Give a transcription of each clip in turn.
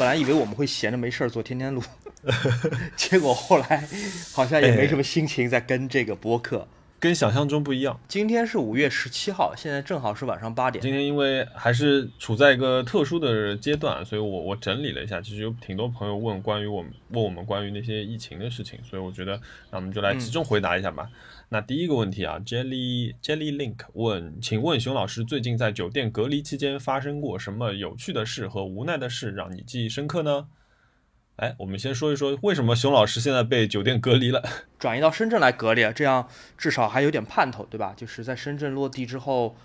本来以为我们会闲着没事儿做天天录，结果后来好像也没什么心情在跟这个播客。跟想象中不一样。今天是五月十七号，现在正好是晚上八点。今天因为还是处在一个特殊的阶段，所以我我整理了一下，其实有挺多朋友问关于我们问我们关于那些疫情的事情，所以我觉得那我们就来集中回答一下吧。那第一个问题啊，Jelly Jelly Link 问，请问熊老师最近在酒店隔离期间发生过什么有趣的事和无奈的事让你记忆深刻呢？哎，我们先说一说为什么熊老师现在被酒店隔离了，转移到深圳来隔离，这样至少还有点盼头，对吧？就是在深圳落地之后，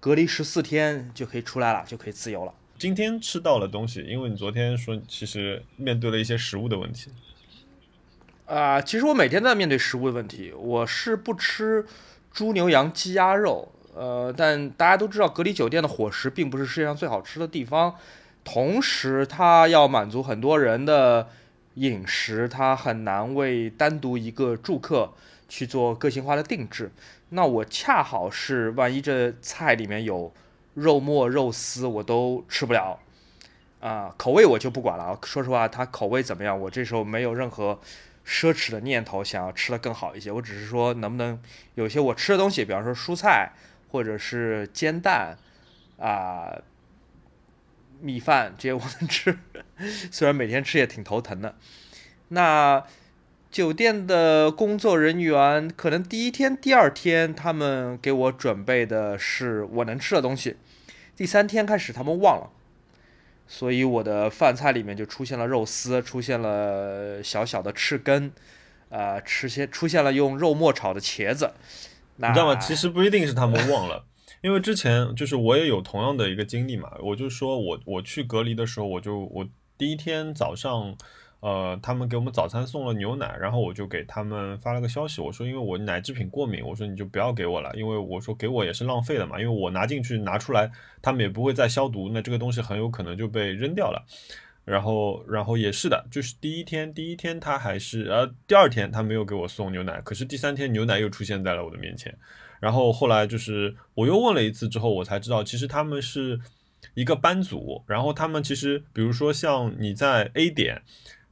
隔离十四天就可以出来了，就可以自由了。今天吃到了东西，因为你昨天说其实面对了一些食物的问题。啊，其实我每天都在面对食物的问题。我是不吃猪牛羊鸡鸭肉，呃，但大家都知道，隔离酒店的伙食并不是世界上最好吃的地方。同时，它要满足很多人的饮食，它很难为单独一个住客去做个性化的定制。那我恰好是，万一这菜里面有肉末、肉丝，我都吃不了啊。口味我就不管了。说实话，它口味怎么样，我这时候没有任何奢侈的念头，想要吃的更好一些。我只是说，能不能有些我吃的东西，比方说蔬菜或者是煎蛋啊。米饭这些我能吃，虽然每天吃也挺头疼的。那酒店的工作人员可能第一天、第二天他们给我准备的是我能吃的东西，第三天开始他们忘了，所以我的饭菜里面就出现了肉丝，出现了小小的翅根，呃，吃些出现了用肉末炒的茄子。你知道吗？其实不一定是他们忘了。因为之前就是我也有同样的一个经历嘛，我就说我我去隔离的时候，我就我第一天早上，呃，他们给我们早餐送了牛奶，然后我就给他们发了个消息，我说因为我奶制品过敏，我说你就不要给我了，因为我说给我也是浪费的嘛，因为我拿进去拿出来，他们也不会再消毒，那这个东西很有可能就被扔掉了。然后然后也是的，就是第一天第一天他还是呃第二天他没有给我送牛奶，可是第三天牛奶又出现在了我的面前。然后后来就是我又问了一次之后，我才知道其实他们是一个班组。然后他们其实，比如说像你在 A 点，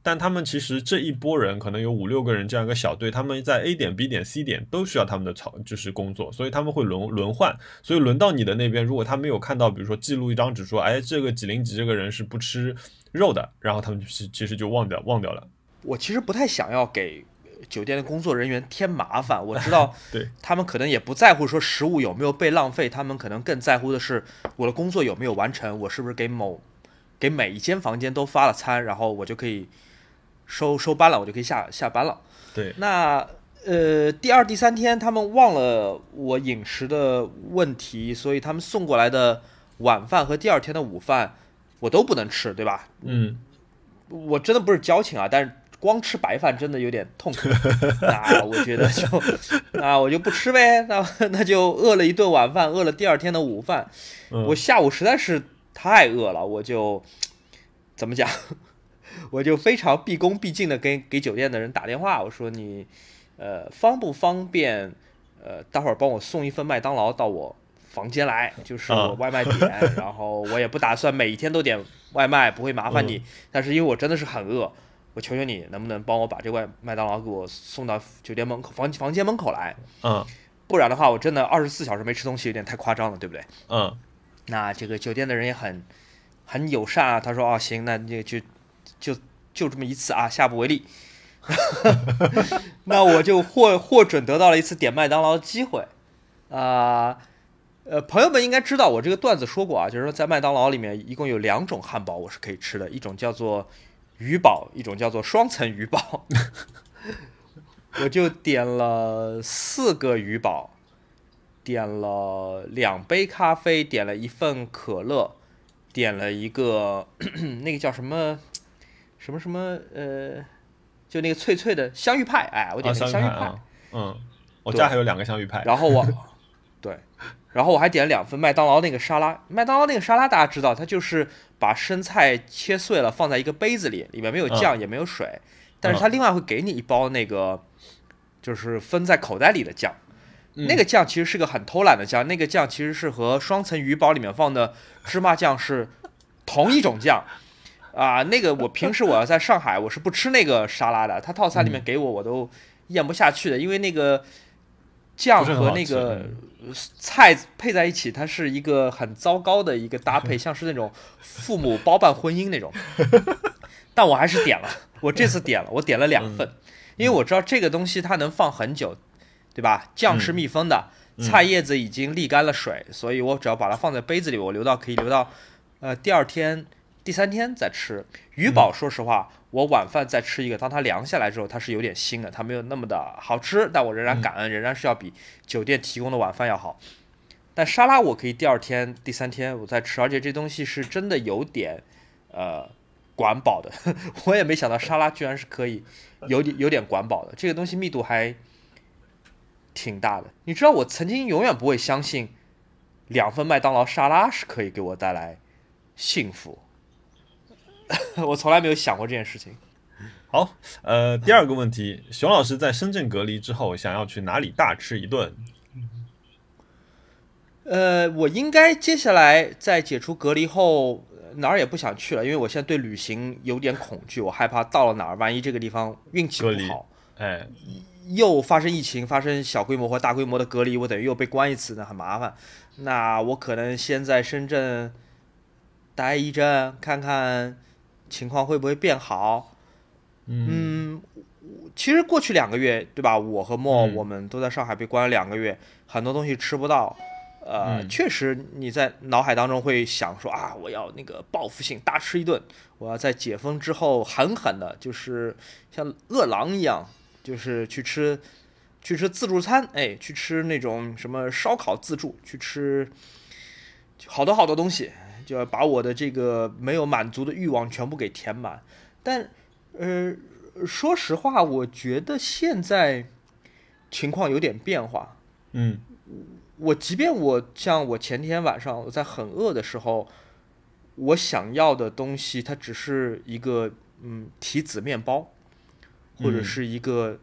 但他们其实这一波人可能有五六个人这样一个小队，他们在 A 点、B 点、C 点都需要他们的操，就是工作，所以他们会轮轮换。所以轮到你的那边，如果他没有看到，比如说记录一张纸说，哎，这个几零几这个人是不吃肉的，然后他们其其实就忘掉忘掉了。我其实不太想要给。酒店的工作人员添麻烦，我知道，对他们可能也不在乎说食物有没有被浪费，他们可能更在乎的是我的工作有没有完成，我是不是给某给每一间房间都发了餐，然后我就可以收收班了，我就可以下下班了。对，那呃第二第三天他们忘了我饮食的问题，所以他们送过来的晚饭和第二天的午饭我都不能吃，对吧？嗯，我真的不是矫情啊，但是。光吃白饭真的有点痛苦，那我觉得就，那我就不吃呗，那那就饿了一顿晚饭，饿了第二天的午饭。我下午实在是太饿了，我就怎么讲，我就非常毕恭毕敬的给给酒店的人打电话，我说你呃方不方便呃待会儿帮我送一份麦当劳到我房间来，就是我外卖点，然后我也不打算每一天都点外卖，不会麻烦你，但是因为我真的是很饿。我求求你，能不能帮我把这外麦当劳给我送到酒店门口房房间门口来？嗯，不然的话，我真的二十四小时没吃东西，有点太夸张了，对不对？嗯，那这个酒店的人也很很友善啊，他说哦行，那就就就就这么一次啊，下不为例。那我就获获准得到了一次点麦当劳的机会啊。呃，朋友们应该知道我这个段子说过啊，就是说在麦当劳里面一共有两种汉堡我是可以吃的，一种叫做。鱼堡一种叫做双层鱼堡，我就点了四个鱼堡，点了两杯咖啡，点了一份可乐，点了一个 那个叫什么什么什么呃，就那个脆脆的香芋派，哎，我点了香芋派，嗯，我家还有两个香芋派，然后我 对。然后我还点了两份麦当劳那个沙拉，麦当劳那个沙拉大家知道，它就是把生菜切碎了放在一个杯子里，里面没有酱也没有水，但是它另外会给你一包那个，就是分在口袋里的酱，那个酱其实是个很偷懒的酱，那个酱其实是和双层鱼堡里面放的芝麻酱是同一种酱，啊，那个我平时我要在上海，我是不吃那个沙拉的，他套餐里面给我我都咽不下去的，因为那个酱和那个菜配在一起，它是一个很糟糕的一个搭配，像是那种父母包办婚姻那种。但我还是点了，我这次点了，我点了两份，因为我知道这个东西它能放很久，对吧？酱是密封的，菜叶子已经沥干了水，所以我只要把它放在杯子里，我留到可以留到呃第二天、第三天再吃。鱼宝，说实话，我晚饭再吃一个，当它凉下来之后，它是有点腥的，它没有那么的好吃，但我仍然感恩，仍然是要比酒店提供的晚饭要好。但沙拉我可以第二天、第三天我再吃，而且这东西是真的有点呃。管饱的，我也没想到沙拉居然是可以有点有点管饱的，这个东西密度还挺大的。你知道我曾经永远不会相信两份麦当劳沙拉是可以给我带来幸福，我从来没有想过这件事情。好，呃，第二个问题，熊老师在深圳隔离之后，想要去哪里大吃一顿？呃，我应该接下来在解除隔离后。哪儿也不想去了，因为我现在对旅行有点恐惧，我害怕到了哪儿，万一这个地方运气不好，哎，又发生疫情，发生小规模或大规模的隔离，我等于又被关一次，那很麻烦。那我可能先在深圳待一阵，看看情况会不会变好。嗯，其实过去两个月，对吧？我和莫我们都在上海被关了两个月，很多东西吃不到。呃，确实，你在脑海当中会想说啊，我要那个报复性大吃一顿，我要在解封之后狠狠的，就是像饿狼一样，就是去吃，去吃自助餐，哎，去吃那种什么烧烤自助，去吃好多好多东西，就要把我的这个没有满足的欲望全部给填满。但，呃，说实话，我觉得现在情况有点变化，嗯。我即便我像我前天晚上我在很饿的时候，我想要的东西它只是一个嗯提子面包，或者是一个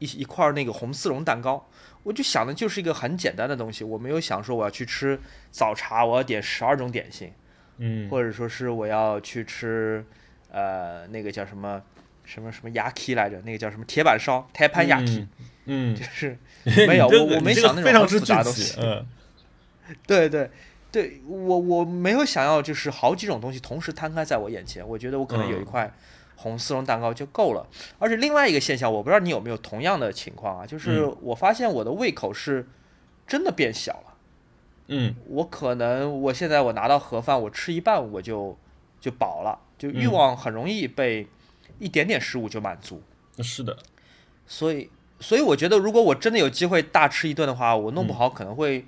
一一块那个红丝绒蛋糕，我就想的就是一个很简单的东西，我没有想说我要去吃早茶，我要点十二种点心，嗯，或者说是我要去吃呃那个叫什么什么什么牙 k 来着，那个叫什么铁板烧铁盘牙 k 嗯，就是。没有，我我没想那种复杂的东西。嗯，对对对，我我没有想要就是好几种东西同时摊开在我眼前。我觉得我可能有一块红丝绒蛋糕就够了。而且另外一个现象，我不知道你有没有同样的情况啊？就是我发现我的胃口是真的变小了。嗯，我可能我现在我拿到盒饭，我吃一半我就就饱了，就欲望很容易被一点点食物就满足。是的，所以。所以我觉得，如果我真的有机会大吃一顿的话，我弄不好可能会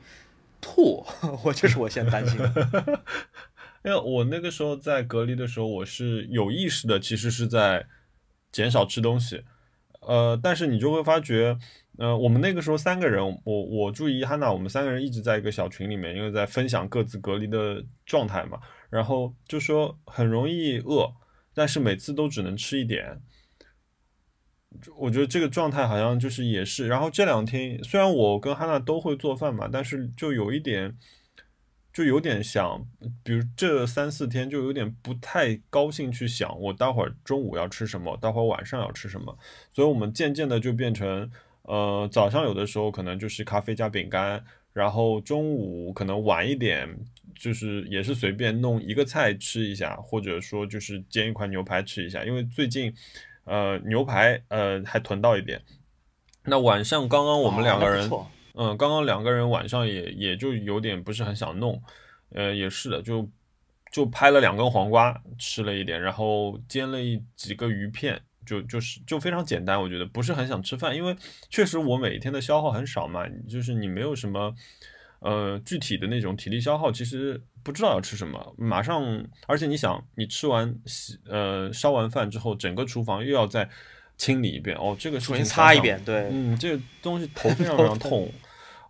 吐。我这是我现在担心的。因为我那个时候在隔离的时候，我是有意识的，其实是在减少吃东西。呃，但是你就会发觉，呃，我们那个时候三个人，我我注意哈娜，我们三个人一直在一个小群里面，因为在分享各自隔离的状态嘛。然后就说很容易饿，但是每次都只能吃一点。我觉得这个状态好像就是也是，然后这两天虽然我跟哈娜都会做饭嘛，但是就有一点，就有点想，比如这三四天就有点不太高兴去想我待会儿中午要吃什么，待会儿晚上要吃什么，所以我们渐渐的就变成，呃，早上有的时候可能就是咖啡加饼干，然后中午可能晚一点就是也是随便弄一个菜吃一下，或者说就是煎一块牛排吃一下，因为最近。呃，牛排呃还囤到一点。那晚上刚刚我们两个人，嗯，刚刚两个人晚上也也就有点不是很想弄。呃，也是的，就就拍了两根黄瓜吃了一点，然后煎了一几个鱼片，就就是就非常简单。我觉得不是很想吃饭，因为确实我每天的消耗很少嘛，就是你没有什么呃具体的那种体力消耗，其实。不知道要吃什么，马上，而且你想，你吃完洗呃烧完饭之后，整个厨房又要在清理一遍，哦，这个重新擦一遍，对，嗯，这个东西头 非常非常痛。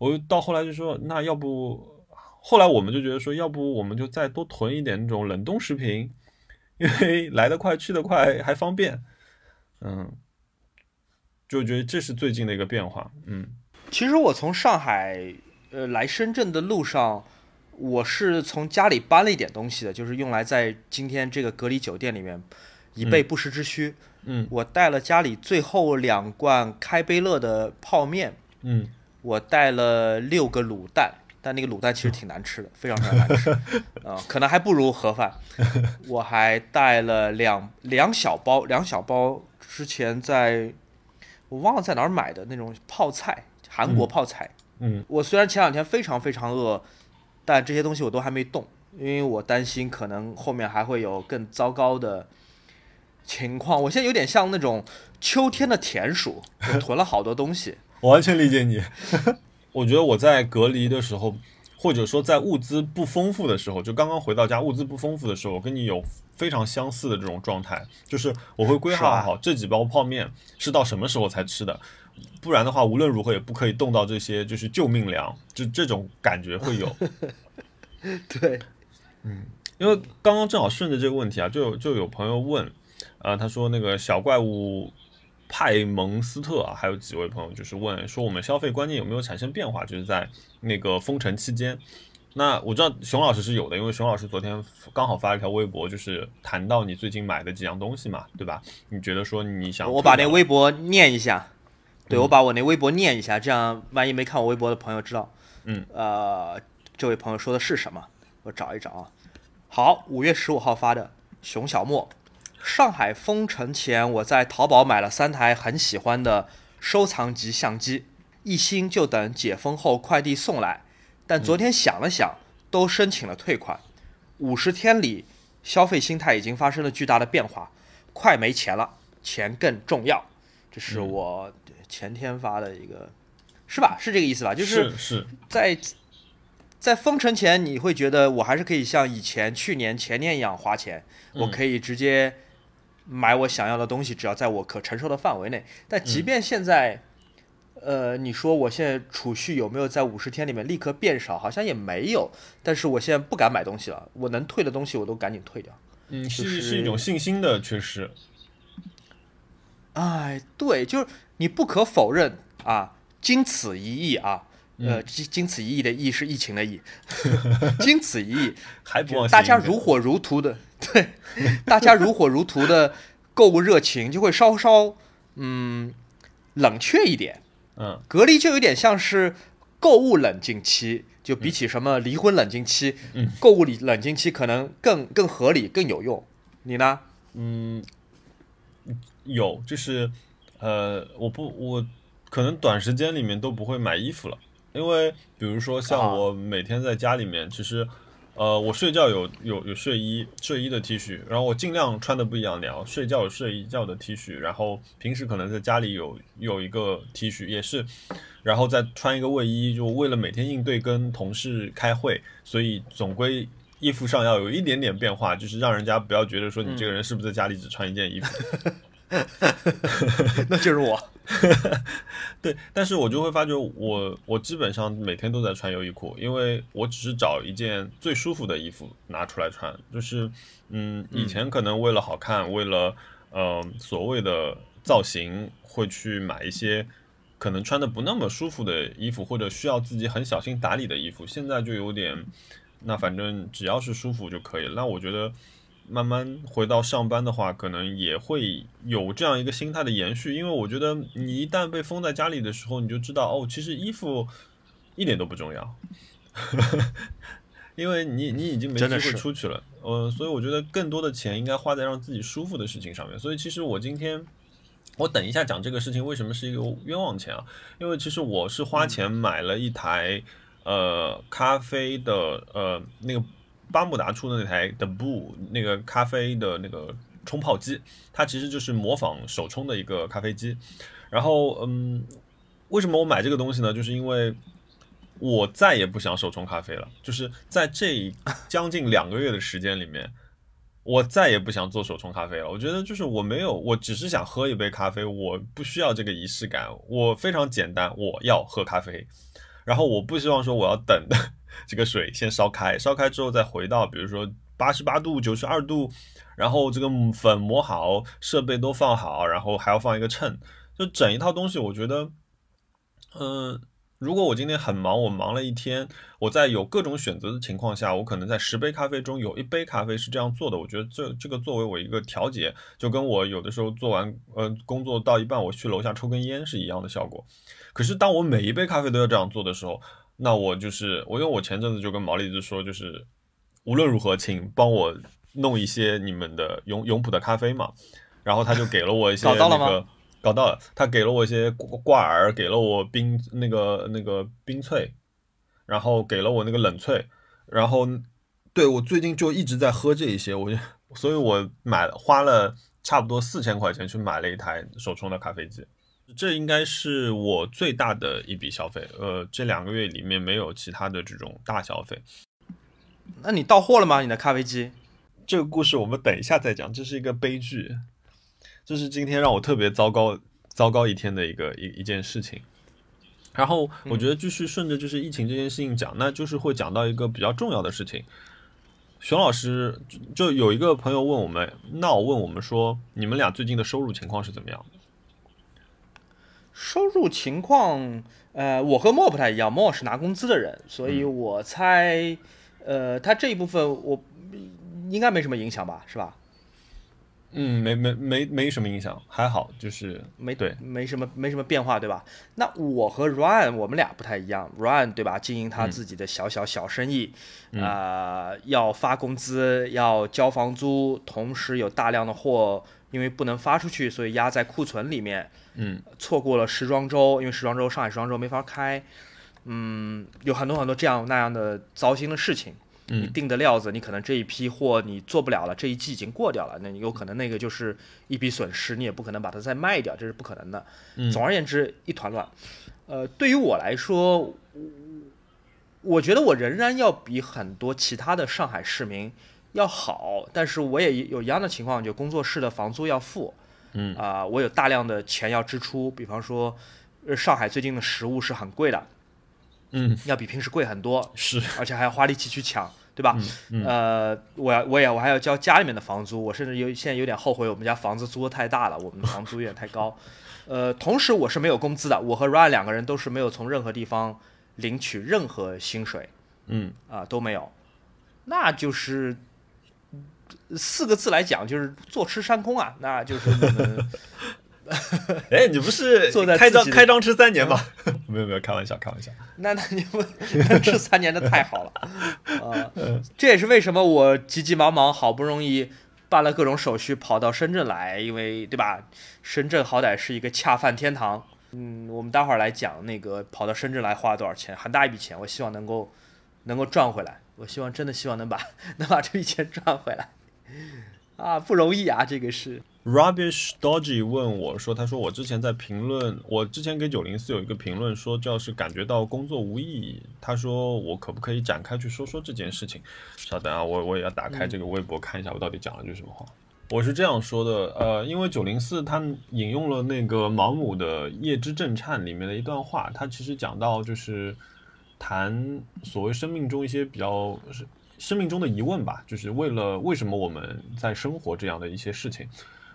我到后来就说，那要不，后来我们就觉得说，要不我们就再多囤一点那种冷冻食品，因为 来得快去得快还方便，嗯，就觉得这是最近的一个变化，嗯。其实我从上海呃来深圳的路上。我是从家里搬了一点东西的，就是用来在今天这个隔离酒店里面以备不时之需。嗯我带了家里最后两罐开杯乐的泡面，嗯。我带了六个卤蛋，但那个卤蛋其实挺难吃的，非常非常难吃，啊、可能还不如盒饭。我还带了两两小包，两小包之前在我忘了在哪儿买的那种泡菜，韩国泡菜。嗯。我虽然前两天非常非常饿，但这些东西我都还没动，因为我担心可能后面还会有更糟糕的情况。我现在有点像那种秋天的田鼠，我囤了好多东西。我完全理解你。我觉得我在隔离的时候，或者说在物资不丰富的时候，就刚刚回到家，物资不丰富的时候，我跟你有非常相似的这种状态，就是我会规划好这几包泡面是到什么时候才吃的，不然的话，无论如何也不可以动到这些就是救命粮，就这种感觉会有。对，嗯因为刚刚正好顺着这个问题啊，就有就有朋友问，呃，他说那个小怪物派蒙斯特啊，还有几位朋友就是问说我们消费观念有没有产生变化，就是在那个封城期间。那我知道熊老师是有的，因为熊老师昨天刚好发了一条微博，就是谈到你最近买的几样东西嘛，对吧？你觉得说你想我把那微博念一下，对嗯我把我那微博念一下，这样万一没看我微博的朋友知道，嗯，呃，这位朋友说的是什么？我找一找啊。好，五月十五号发的熊小莫，上海封城前，我在淘宝买了三台很喜欢的收藏级相机，一心就等解封后快递送来。但昨天想了想，都申请了退款。五十天里，消费心态已经发生了巨大的变化，快没钱了，钱更重要。这是我前天发的一个，是吧？是这个意思吧？就是是是在在封城前，你会觉得我还是可以像以前、去年、前年一样花钱，我可以直接买我想要的东西，只要在我可承受的范围内。但即便现在，呃，你说我现在储蓄有没有在五十天里面立刻变少？好像也没有。但是我现在不敢买东西了，我能退的东西我都赶紧退掉。嗯，就是是一种信心的缺失。哎，对，就是你不可否认啊，经此一役啊，嗯呃，经经此一役的役是疫情的疫，经此一役，还不忘大家如火如荼的，对，大家如火如荼的购物热情就会稍稍嗯冷却一点。嗯隔离就有点像是购物冷静期，就比起什么离婚冷静期，嗯购物里冷静期可能更更合理、更有用。你呢？嗯，有，就是呃，我不，我可能短时间里面都不会买衣服了，因为比如说像啊我每天在家里面，其实呃，我睡觉有有有睡衣，睡衣的 T 恤，然后我尽量穿的不一样点，睡觉有睡一觉的 T 恤，然后平时可能在家里有有一个 T 恤，也是，然后再穿一个卫衣，就为了每天应对跟同事开会，所以总归。衣服上要有一点点变化，就是让人家不要觉得说你这个人是不是在家里只穿一件衣服。那就是我。对，但是我就会发觉我我基本上每天都在穿优衣库，因为我只是找一件最舒服的衣服拿出来穿。就是嗯，以前可能为了好看，为了呃所谓的造型，会去买一些可能穿的不那么舒服的衣服，或者需要自己很小心打理的衣服。现在就有点，那反正只要是舒服就可以了。那我觉得。慢慢回到上班的话，可能也会有这样一个心态的延续，因为我觉得你一旦被封在家里的时候，你就知道哦，其实衣服一点都不重要，因为你你已经没机会出去了，呃，所以我觉得更多的钱应该花在让自己舒服的事情上面。所以其实我今天。我等一下讲这个事情为什么是一个冤枉钱啊？因为其实我是花钱买了一台、呃咖啡的呃那个巴慕达出的那台的 Boo 那个咖啡的那个冲泡机，它其实就是模仿手冲的一个咖啡机。然后嗯，为什么我买这个东西呢？就是因为我再也不想手冲咖啡了，就是在这 将近两个月的时间里面。我再也不想做手冲咖啡了。我觉得就是我没有，我只是想喝一杯咖啡，我不需要这个仪式感。我非常简单，我要喝咖啡。然后我不希望说我要等的 这个水先烧开，烧开之后再回到比如说八十八度、九十二度，然后这个粉磨好，设备都放好，然后还要放一个秤，就整一套东西。我觉得，嗯、如果我今天很忙，我忙了一天，我在有各种选择的情况下，我可能在十杯咖啡中有一杯咖啡是这样做的。我觉得这这个作为我一个调节，就跟我有的时候做完呃工作到一半，我去楼下抽根烟是一样的效果。可是当我每一杯咖啡都要这样做的时候，那我就是我，因为我前阵子就跟毛利子说，就是无论如何，请帮我弄一些你们的永永璞的咖啡嘛。然后他就给了我一些那个。搞到了，他给了我一些挂耳，给了我冰那个那个冰萃，然后给了我那个冷萃，然后对我最近就一直在喝这一些，我就所以，我买了花了差不多四千块钱去买了一台手冲的咖啡机，这应该是我最大的一笔消费。呃，这两个月里面没有其他的这种大消费。那你到货了吗？你的咖啡机？这个故事我们等一下再讲，这是一个悲剧。这是今天让我特别糟糕、糟糕一天的一个一一件事情。然后我觉得继续顺着就是疫情这件事情讲，那就是会讲到一个比较重要的事情。熊老师就有一个朋友问我们，那我问我们说，你们俩最近的收入情况是怎么样的？收入情况，呃，我和莫不太一样，莫是拿工资的人，所以我猜，呃，他这一部分我应该没什么影响吧，是吧？嗯，没没没没什么影响，还好，就是没对，没什么没什么变化，对吧？那我和 Ryan 我们俩不太一样，Ryan 对吧？经营他自己的小小小生意，啊，要发工资，要交房租，同时有大量的货，因为不能发出去，所以压在库存里面。嗯，错过了时装周，因为时装周上海时装周没法开，嗯，有很多很多这样那样的糟心的事情。你定的料子，你可能这一批货你做不了了，这一季已经过掉了，那你有可能那个就是一笔损失，你也不可能把它再卖掉，这是不可能的。总而言之，一团乱。呃，对于我来说，我觉得我仍然要比很多其他的上海市民要好，但是我也有一样的情况，就工作室的房租要付，嗯啊，我有大量的钱要支出，比方说，上海最近的食物是很贵的，嗯，要比平时贵很多，是，而且还要花力气去抢。对吧？呃，我我也我还要交家里面的房租，我甚至有现在有点后悔，我们家房子租的太大了，我们的房租有点太高。呃，同时我是没有工资的，我和 Ryan 两个人都是没有从任何地方领取任何薪水，嗯啊都没有，那就是四个字来讲就是坐吃山空啊，那就是我们。哎，你不是坐在开张开张吃三年吗？没有没有，开玩笑开玩笑。那那你不吃三年的太好了 啊！这也是为什么我急急忙忙好不容易办了各种手续跑到深圳来，因为对吧？深圳好歹是一个恰饭天堂。嗯，我们待会儿来讲那个跑到深圳来花了多少钱，很大一笔钱。我希望能够能够赚回来。我希望真的希望能把能把这笔钱赚回来啊，不容易啊，这个是。Rubbish Dodgy 问我说：“他说我之前在评论，我之前给九零四有一个评论说，叫是感觉到工作无意义。他说我可不可以展开去说说这件事情？稍等啊，我我也要打开这个微博看一下，我到底讲了句什么话。我是这样说的，呃，因为九零四他引用了那个毛姆的《夜之震颤》里面的一段话，他其实讲到就是谈所谓生命中一些比较生命中的疑问吧，就是为了为什么我们在生活这样的一些事情。”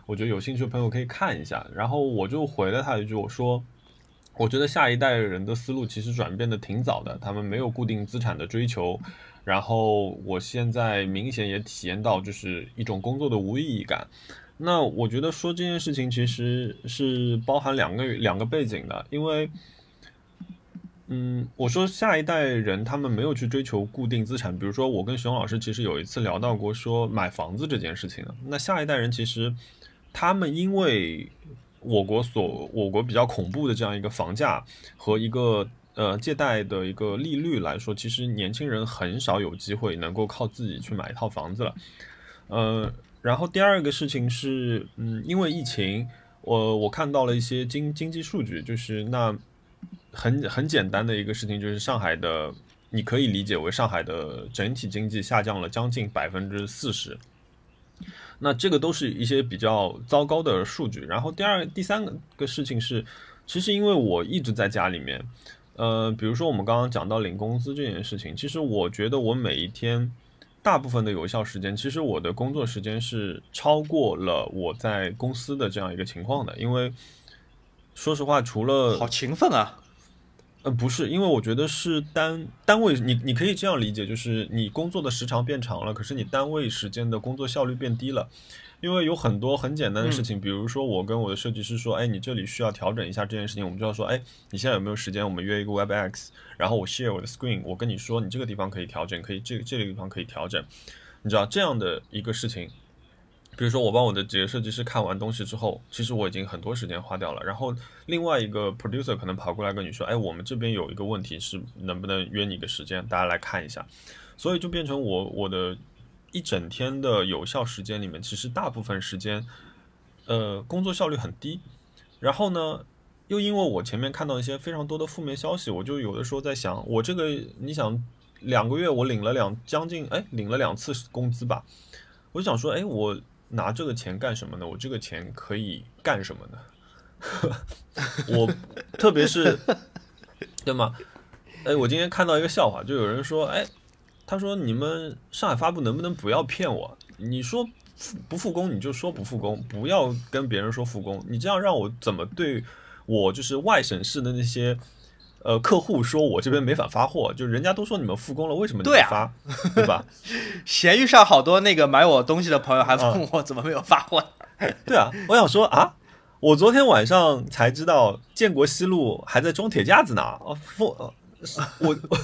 我觉得有兴趣的朋友可以看一下，然后我就回了他一句，我说，我觉得下一代人的思路其实转变的挺早的，他们没有固定资产的追求，然后我现在明显也体验到就是一种工作的无意义感。那我觉得说这件事情其实是包含两个两个背景的，因为，嗯，我说下一代人他们没有去追求固定资产，比如说我跟熊老师其实有一次聊到过说买房子这件事情那下一代人其实。他们因为我国所我国比较恐怖的这样一个房价和一个呃借贷的一个利率来说，其实年轻人很少有机会能够靠自己去买一套房子了。呃，然后第二个事情是，嗯，因为疫情，我我看到了一些经经济数据，就是那很很简单的一个事情，就是上海的，你可以理解为上海的整体经济下降了将近百分之四十。那这个都是一些比较糟糕的数据。然后第二、第三个事情是，其实因为我一直在家里面，呃，比如说我们刚刚讲到领工资这件事情，其实我觉得我每一天大部分的有效时间，其实我的工作时间是超过了我在公司的这样一个情况的。因为说实话，除了好勤奋啊，呃，不是，因为我觉得是单单位，你你可以这样理解，就是你工作的时长变长了，可是你单位时间的工作效率变低了。因为有很多很简单的事情，比如说我跟我的设计师说，哎，你这里需要调整一下这件事情，我们就要说，哎，你现在有没有时间？我们约一个 WebEx，然后我 share 我的 screen，我跟你说，你这个地方可以调整，可以这个这个地方可以调整，你知道这样的一个事情。比如说我帮我的几个设计师看完东西之后，其实我已经很多时间花掉了。然后另外一个 producer 可能跑过来跟你说，哎，我们这边有一个问题是能不能约你个时间，大家来看一下。所以就变成我我的。一整天的有效时间里面，其实大部分时间，呃，工作效率很低。然后呢，又因为我前面看到一些非常多的负面消息，我就有的时候在想，我这个你想两个月我领了两将近哎领了两次工资吧，我就想说，哎，我拿这个钱干什么呢？我这个钱可以干什么呢？我特别是对吗？哎，我今天看到一个笑话，就有人说，哎。他说：“你们上海发布能不能不要骗我？你说不复工，你就说不复工，不要跟别人说复工。你这样让我怎么对我就是外省市的那些呃客户说我这边没法发货？就人家都说你们复工了，为什么你不发？对吧？闲鱼上好多那个买我东西的朋友还问我怎么没有发货。对啊，我想说啊，我昨天晚上才知道建国西路还在装铁架子呢。哦，复。”我我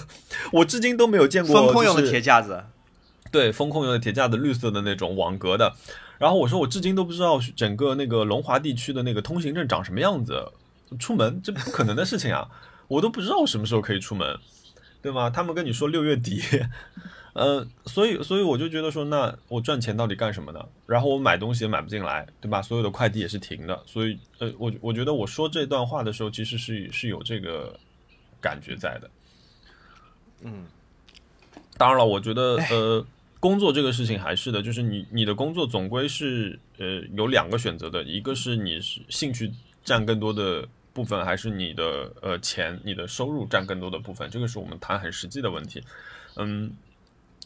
我至今都没有见过风控用的铁架子，对，风控用的铁架子，绿色的那种网格的。然后我说，我至今都不知道整个那个龙华地区的那个通行证长什么样子。出门这不可能的事情啊，我都不知道什么时候可以出门，对吗？他们跟你说六月底，呃，所以所以我就觉得说，那我赚钱到底干什么呢？然后我买东西也买不进来，对吧？所有的快递也是停的，所以呃，我我觉得我说这段话的时候，其实是是有这个。感觉在的，嗯，当然了，我觉得呃，工作这个事情还是的，就是你你的工作总归是呃有两个选择的，一个是你是兴趣占更多的部分，还是你的呃钱你的收入占更多的部分，这个是我们谈很实际的问题。嗯，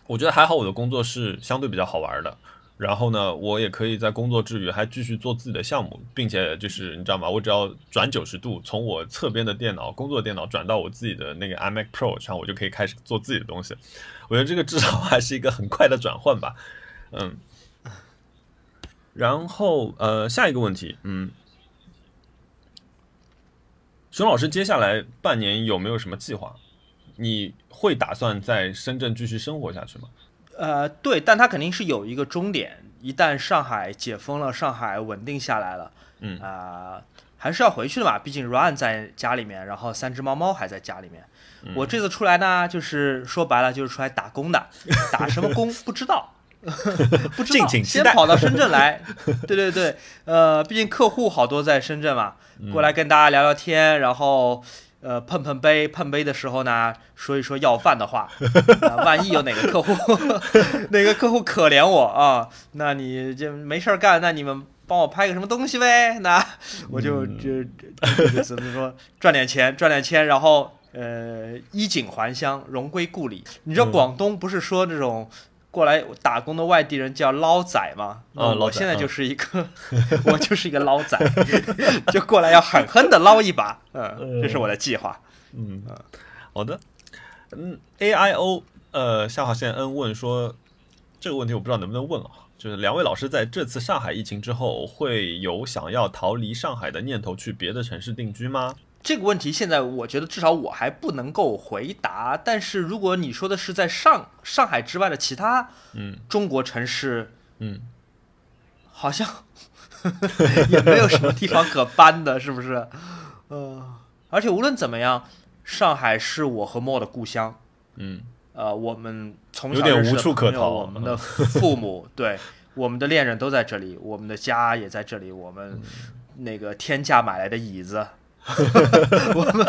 我觉得还好，我的工作是相对比较好玩的。然后呢，我也可以在工作之余还继续做自己的项目，并且就是你知道吗？我只要转九十度，从我侧边的电脑工作电脑转到我自己的那个 iMac Pro 上，我就可以开始做自己的东西。我觉得这个至少 还是一个很快的转换吧。嗯。然后呃，下一个问题，嗯，熊老师接下来半年有没有什么计划？你会打算在深圳继续生活下去吗？呃，对，但它肯定是有一个终点。一旦上海解封了，上海稳定下来了，嗯啊，还是要回去的嘛。毕竟 Run 在家里面，然后三只猫猫还在家里面。我这次出来呢，就是说白了，就是出来打工的。打什么工 不知道，不知道。先跑到深圳来。对对对，呃，毕竟客户好多在深圳嘛，过来跟大家聊聊天，然后。呃，碰碰杯，碰杯的时候呢，说一说要饭的话。万一有哪个客户，哪个客户可怜我啊，那你就没事儿干，那你们帮我拍个什么东西呗？那我就就怎么说，赚点钱，赚点钱，然后呃，衣锦还乡，荣归故里。你知道广东不是说这种？过来打工的外地人叫捞仔嘛？啊，我现在就是一个，我就是一个捞仔，就过来要狠狠的捞一把。嗯，这是我的计划。嗯好的。嗯，A I O，呃，下划线 N 问说这个问题我不知道能不能问啊？就是两位老师在这次上海疫情之后，会有想要逃离上海的念头，去别的城市定居吗？这个问题现在我觉得至少我还不能够回答，但是如果你说的是在上上海之外的其他嗯中国城市嗯，好像也没有什么地方可搬的，是不是？呃，而且无论怎么样，上海是我和莫的故乡，嗯呃，我们从小有点无处可逃，我们的父母对 我们的恋人都在这里，我们的家也在这里，我们那个天价买来的椅子。我们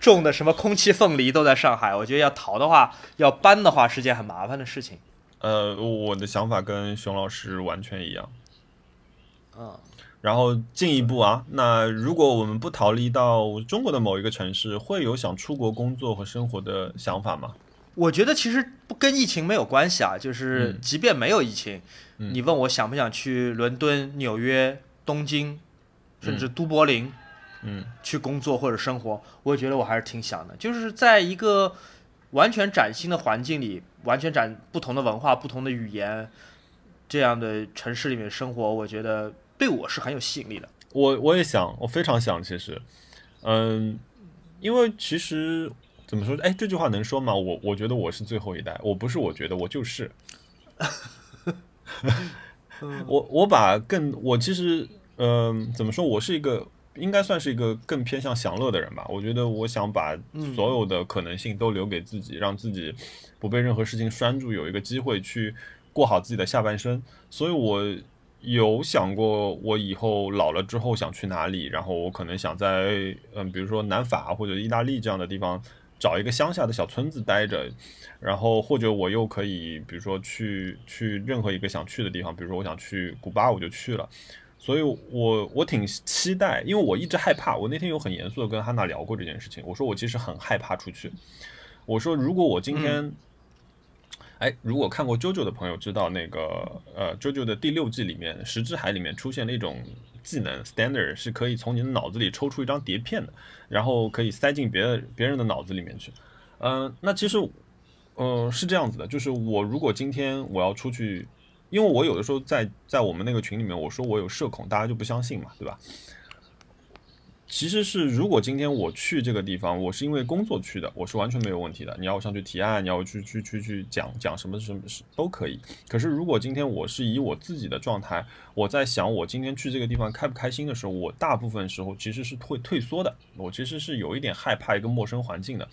种的什么空气凤梨都在上海，我觉得要逃的话，要搬的话是件很麻烦的事情。呃，我的想法跟熊老师完全一样。嗯，然后进一步啊，那如果我们不逃离到中国的某一个城市，会有想出国工作和生活的想法吗？我觉得其实不跟疫情没有关系啊，就是即便没有疫情，你问我想不想去伦敦、纽约、东京，甚至都柏林。嗯，去工作或者生活，我觉得我还是挺想的。就是在一个完全崭新的环境里，完全展不同的文化、不同的语言这样的城市里面生活，我觉得对我是很有吸引力的。我我也想，我非常想，其实，嗯，因为其实怎么说？哎，这句话能说吗？我我觉得我是最后一代，我不是，我觉得我就是。我我把更我其实嗯怎么说？我是一个应该算是一个更偏向享乐的人吧。我觉得我想把所有的可能性都留给自己，让自己不被任何事情拴住，有一个机会去过好自己的下半生。所以我有想过，我以后老了之后想去哪里。然后我可能想在嗯，比如说南法或者意大利这样的地方。找一个乡下的小村子待着，然后或者我又可以，比如说去去任何一个想去的地方，比如说我想去古巴，我就去了。所以，我我挺期待，因为我一直害怕。我那天有很严肃的跟哈娜聊过这件事情，我说我其实很害怕出去。我说如果我今天，哎，如果看过《JoJo》的朋友知道，那个呃，《JoJo》的第六季里面，石之海里面出现了一种技能，Standard 是可以从你的脑子里抽出一张碟片的。然后可以塞进别的别人的脑子里面去，嗯，那其实，嗯，是这样子的，就是我如果今天我要出去，因为我有的时候在在我们那个群里面，我说我有社恐，大家就不相信嘛，对吧？其实是，如果今天我去这个地方，我是因为工作去的，我是完全没有问题的。你要上去提案，你要去去去去讲讲什么什么事都可以。可是如果今天我是以我自己的状态，我在想我今天去这个地方开不开心的时候，我大部分时候其实是会退缩的。我其实是有一点害怕一个陌生环境的。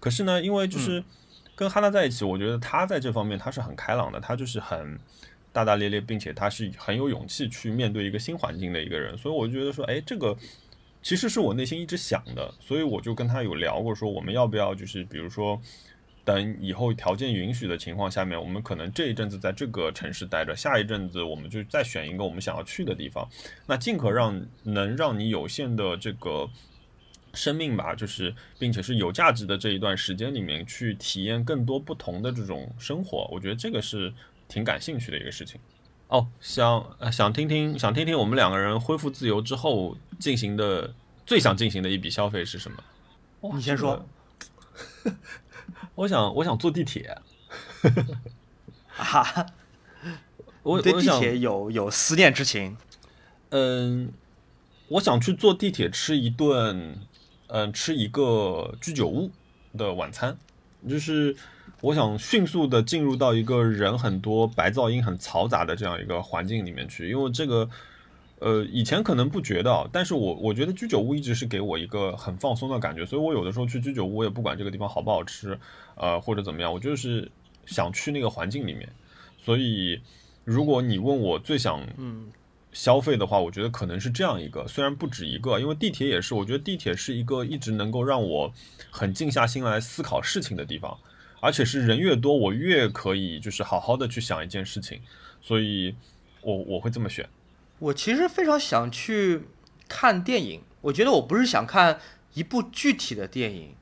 可是呢，因为就是跟哈娜在一起，我觉得他在这方面他是很开朗的，他就是很大大咧咧，并且他是很有勇气去面对一个新环境的一个人。所以我就觉得说，哎，这个。其实是我内心一直想的，所以我就跟他有聊过，说我们要不要就是比如说，等以后条件允许的情况下面，我们可能这一阵子在这个城市待着，下一阵子我们就再选一个我们想要去的地方，那尽可让能让你有限的这个生命吧，就是并且是有价值的这一段时间里面去体验更多不同的这种生活，我觉得这个是挺感兴趣的一个事情。哦，想想听听，想听听我们两个人恢复自由之后进行的最想进行的一笔消费是什么？你先说。我想，我想坐地铁。哈，我对地铁有有思念之情。嗯，我想去坐地铁吃一顿，嗯，吃一个居酒屋的晚餐，就是。我想迅速的进入到一个人很多、白噪音很嘈杂的这样一个环境里面去，因为这个，呃，以前可能不觉得，但是我我觉得居酒屋一直是给我一个很放松的感觉，所以我有的时候去居酒屋，我也不管这个地方好不好吃，呃，或者怎么样，我就是想去那个环境里面。所以，如果你问我最想嗯消费的话，我觉得可能是这样一个，虽然不止一个，因为地铁也是，我觉得地铁是一个一直能够让我很静下心来思考事情的地方。而且是人越多，我越可以就是好好的去想一件事情，所以我我会这么选。我其实非常想去看电影，我觉得我不是想看一部具体的电影。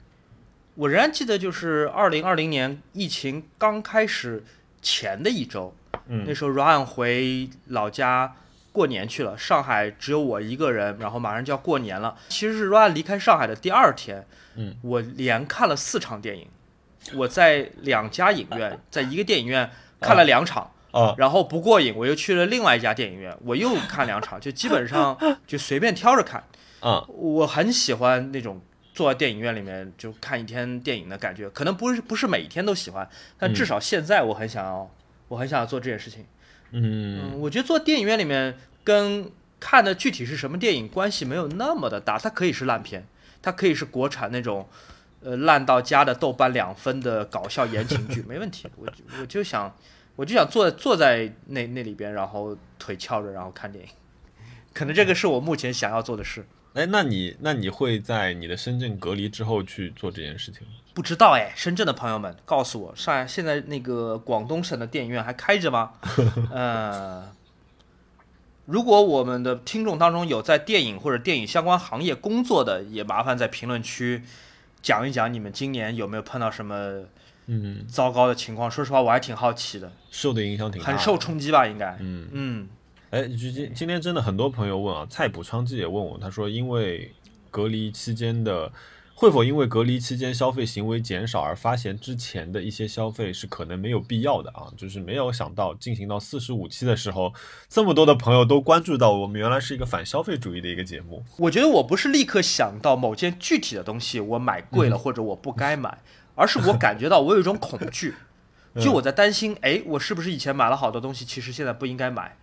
我仍然记得，就是二零二零年疫情刚开始前的一周，嗯，那时候 Ryan 回老家过年去了，上海只有我一个人，然后马上就要过年了。其实是 Ryan 离开上海的第二天，嗯，我连看了四场电影。我在两家影院，在一个电影院看了两场，啊，然后不过瘾，我又去了另外一家电影院，我又看两场，就基本上 就随便挑着看，啊，我很喜欢那种坐在电影院里面就看一天电影的感觉，可能不是不是每天都喜欢，但至少现在我很想要，我很想要做这件事情，嗯，我觉得坐电影院里面跟看的具体是什么电影关系没有那么的大，它可以是烂片，它可以是国产那种。呃，烂到家的豆瓣两分的搞笑言情剧 没问题，我我就想，我就想坐坐在那那里边，然后腿翘着，然后看电影，可能这个是我目前想要做的事。哎，那你那你会在你的深圳隔离之后去做这件事情吗？不知道哎，深圳的朋友们告诉我，上现在那个广东省的电影院还开着吗？呃，如果我们的听众当中有在电影或者电影相关行业工作的，也麻烦在评论区。讲一讲你们今年有没有碰到什么嗯糟糕的情况？说实话，我还挺好奇的。受的影响挺大，很受冲击吧？应该。嗯嗯。哎，今今天真的很多朋友问啊，蔡补昌记也问我，他说因为隔离期间的，会否因为隔离期间消费行为减少而发现之前的一些消费是可能没有必要的啊？就是没有想到进行到四十五期的时候，这么多的朋友都关注到我们原来是一个反消费主义的一个节目。我觉得我不是立刻想到某件具体的东西我买贵了或者我不该买，而是我感觉到我有一种恐惧，就我在担心，哎，我是不是以前买了好多东西，其实现在不应该买？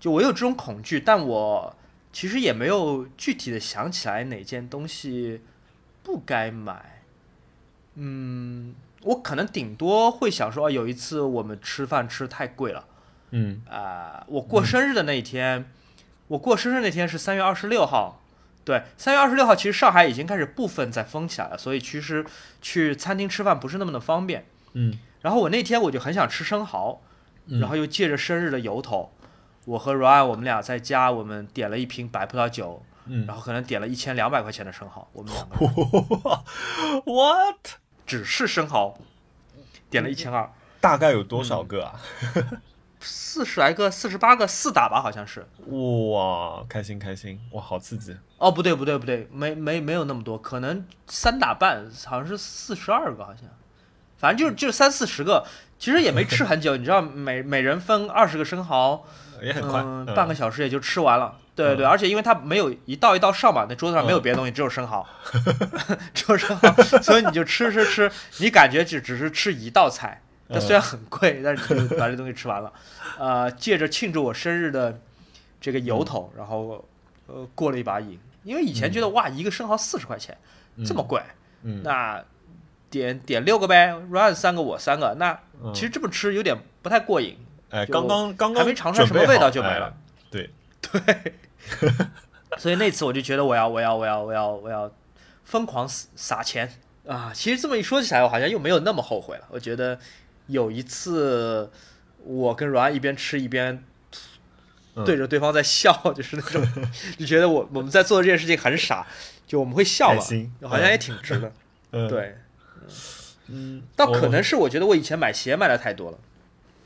就我有这种恐惧，但我其实也没有具体的想起来哪件东西不该买。嗯，我可能顶多会想说，有一次我们吃饭吃太贵了。嗯啊、我过生日的那一天，我过生日那天是三月二十六号。对，三月二十六号，其实上海已经开始部分在封起来了，所以其实去餐厅吃饭不是那么的方便。嗯然后我那天我就很想吃生蚝，嗯然后又借着生日的由头，我和 Ryan 我们俩在家，我们点了一瓶白葡萄酒，嗯然后可能点了一千两百块钱的生蚝，我们两个人，what？只是生蚝，点了一千二，大概有多少个啊？四十来个，四十八个，四打吧，好像是。哇，开心开心，哇，好刺激！哦，不对不对不对，没没没有那么多，可能三打半，好像是四十二个，好像，反正就就三四十个，其实也没吃很久，你知道，每每人分二十个生蚝，也很快，半个小时也就吃完了。对对，嗯而且因为它没有一道一道上嘛，那桌子上没有别的东西，只有生蚝，只有生蚝，所以你就吃吃吃，你感觉只只是吃一道菜，那嗯虽然很贵，但是你就把这东西吃完了。呃，借着庆祝我生日的这个由头，然后呃过了一把瘾，因为以前觉得哇一个生蚝四十块钱这么贵，嗯，那点点六个呗，run 三个我三个，那嗯其实这么吃有点不太过瘾。哎，刚刚刚刚还没尝出来什么味道就没了。准备好哎对，所以那次我就觉得我要我要我要我要我要疯狂撒撒钱啊！其实这么一说起来，我好像又没有那么后悔了。我觉得有一次我跟阮一边吃一边嗯对着对方在笑，就是那种就觉得我我们在做的这件事情很傻，就我们会笑嘛，好像也挺值的。嗯，对，嗯，倒可能是我觉得我以前买鞋买的太多了，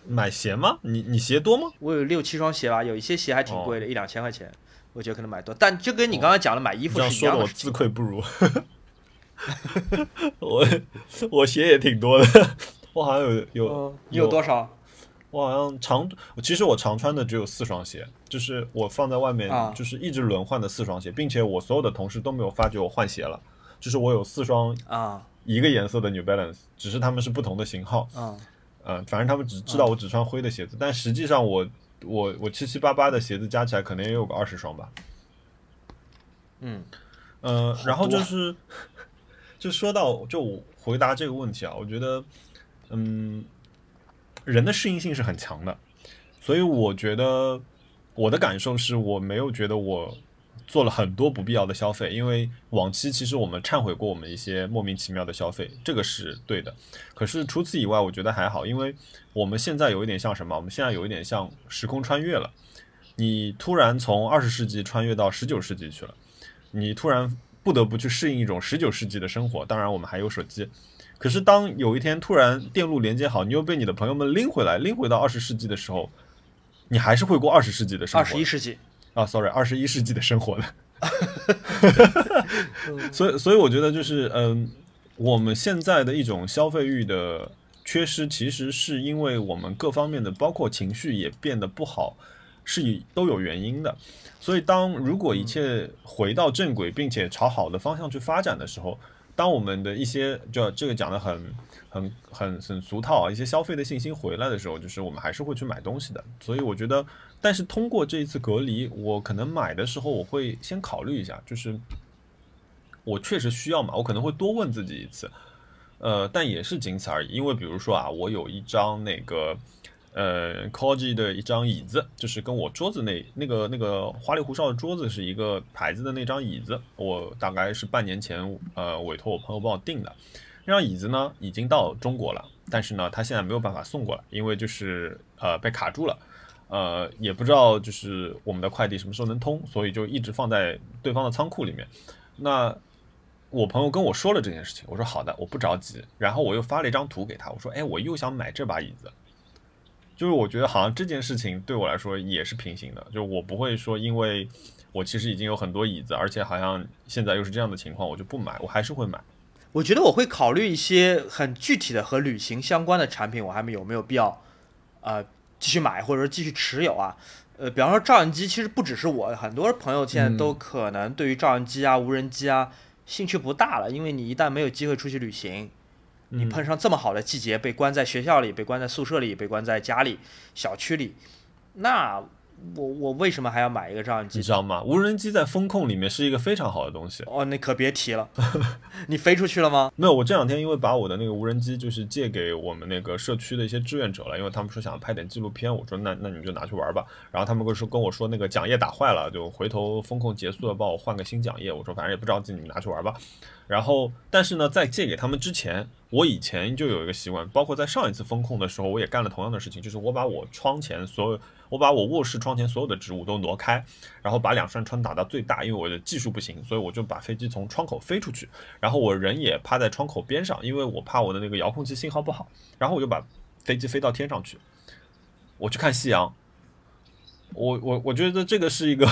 买鞋吗？你你鞋多吗？我有六七双鞋吧，有一些鞋还挺贵哦的，一两千块钱，我觉得可能买多。但就跟你刚刚讲的买衣服是一样的我自。愧不如。我我鞋也挺多的，我好像有有嗯，你有多少？我好像常，其实我常穿的只有四双鞋，就是我放在外面啊，就是一直轮换的四双鞋，并且我所有的同事都没有发觉我换鞋了，就是我有四双啊一个颜色的 New Balance，只是他们是不同的型号，啊嗯、反正他们只知道我只穿灰的鞋子，但实际上我我我七七八八的鞋子加起来可能也有个二十双吧，嗯嗯、好然后就。是 就说到就我回答这个问题啊，我觉得嗯，人的适应性是很强的，所以我觉得我的感受是我没有觉得我做了很多不必要的消费，因为往期其实我们忏悔过我们一些莫名其妙的消费，这个是对的。可是除此以外，我觉得还好，因为我们现在有一点像什么？我们现在有一点像时空穿越了。你突然从二十世纪穿越到十九世纪去了，你突然不得不去适应一种十九世纪的生活。当然，我们还有手机。可是当有一天突然电路连接好，你又被你的朋友们拎回来，拎回到二十世纪的时候，你还是会过二十世纪的生二活。十一世纪，啊，sorry，二十一世纪的生活的。所以，所以我觉得就是，嗯，我们现在的一种消费欲的缺失，其实是因为我们各方面的，包括情绪也变得不好，是以都有原因的。所以，当如果一切回到正轨，并且朝好的方向去发展的时候，当我们的一些就这个讲的很很很很俗套啊，一些消费的信心回来的时候，就是我们还是会去买东西的。所以我觉得，但是通过这一次隔离，我可能买的时候，我会先考虑一下，就是我确实需要嘛？我可能会多问自己一次，呃，但也是仅此而已。因为比如说啊，我有一张那个呃 c o g i 的一张椅子，就是跟我桌子那那个那个花里胡哨的桌子是一个牌子的那张椅子，我大概是半年前呃委托我朋友帮我订的。那张椅子呢已经到中国了，但是呢，他现在没有办法送过来，因为就是呃被卡住了。呃，也不知道就是我们的快递什么时候能通，所以就一直放在对方的仓库里面。那我朋友跟我说了这件事情，我说好的，我不着急。然后我又发了一张图给他，我说，哎，我又想买这把椅子。就是我觉得好像这件事情对我来说也是平行的，就我不会说因为我其实已经有很多椅子，而且好像现在又是这样的情况，我就不买，我还是会买。我觉得我会考虑一些很具体的和旅行相关的产品，我还没有没有必要，呃，继续买或者说继续持有啊。呃，比方说照相机，其实不只是我，很多朋友现在都可能对于照相机啊、无人机啊兴趣不大了，因为你一旦没有机会出去旅行，你碰上这么好的季节，被关在学校里、被关在宿舍里、被关在家里、小区里，那。我我为什么还要买一个照相机？你知道吗？无人机在风控里面是一个非常好的东西。哦，那可别提了。你飞出去了吗？没有，我这两天因为把我的那个无人机就是借给我们那个社区的一些志愿者了，因为他们说想要拍点纪录片，我说那那你们就拿去玩吧。然后他们跟说跟我说那个桨叶打坏了，就回头风控结束了帮我换个新桨叶。我说反正也不着急，你们拿去玩吧。然后但是呢，在借给他们之前，我以前就有一个习惯，包括在上一次风控的时候，我也干了同样的事情，就是我把我窗前所有。我把我卧室窗前所有的植物都挪开，然后把两扇窗打到最大，因为我的技术不行，所以我就把飞机从窗口飞出去，然后我人也趴在窗口边上，因为我怕我的那个遥控器信号不好，然后我就把飞机飞到天上去，我去看夕阳。我我我觉得这个是一个。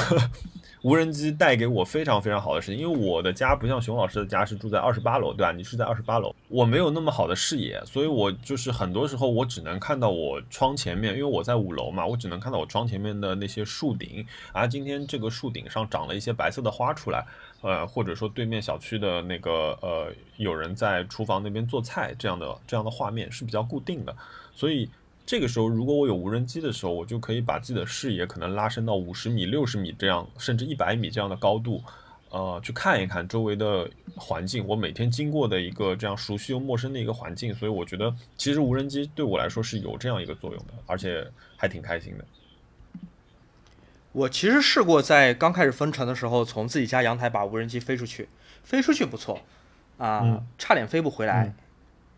无人机带给我非常非常好的事情，因为我的家不像熊老师的家是住在二十八楼，对吧？你是在二十八楼，我没有那么好的视野，所以我就是很多时候我只能看到我窗前面，因为我在五楼嘛，我只能看到我窗前面的那些树顶。啊，今天这个树顶上长了一些白色的花出来，呃，或者说对面小区的那个呃有人在厨房那边做菜，这样的这样的画面是比较固定的，所以。这个时候，如果我有无人机的时候，我就可以把自己的视野可能拉伸到五十米、六十米这样，甚至一百米这样的高度，呃，去看一看周围的环境。我每天经过的一个这样熟悉又陌生的一个环境，所以我觉得其实无人机对我来说是有这样一个作用的，而且还挺开心的。我其实试过在刚开始封城的时候，从自己家阳台把无人机飞出去，飞出去不错，啊，差点飞不回来。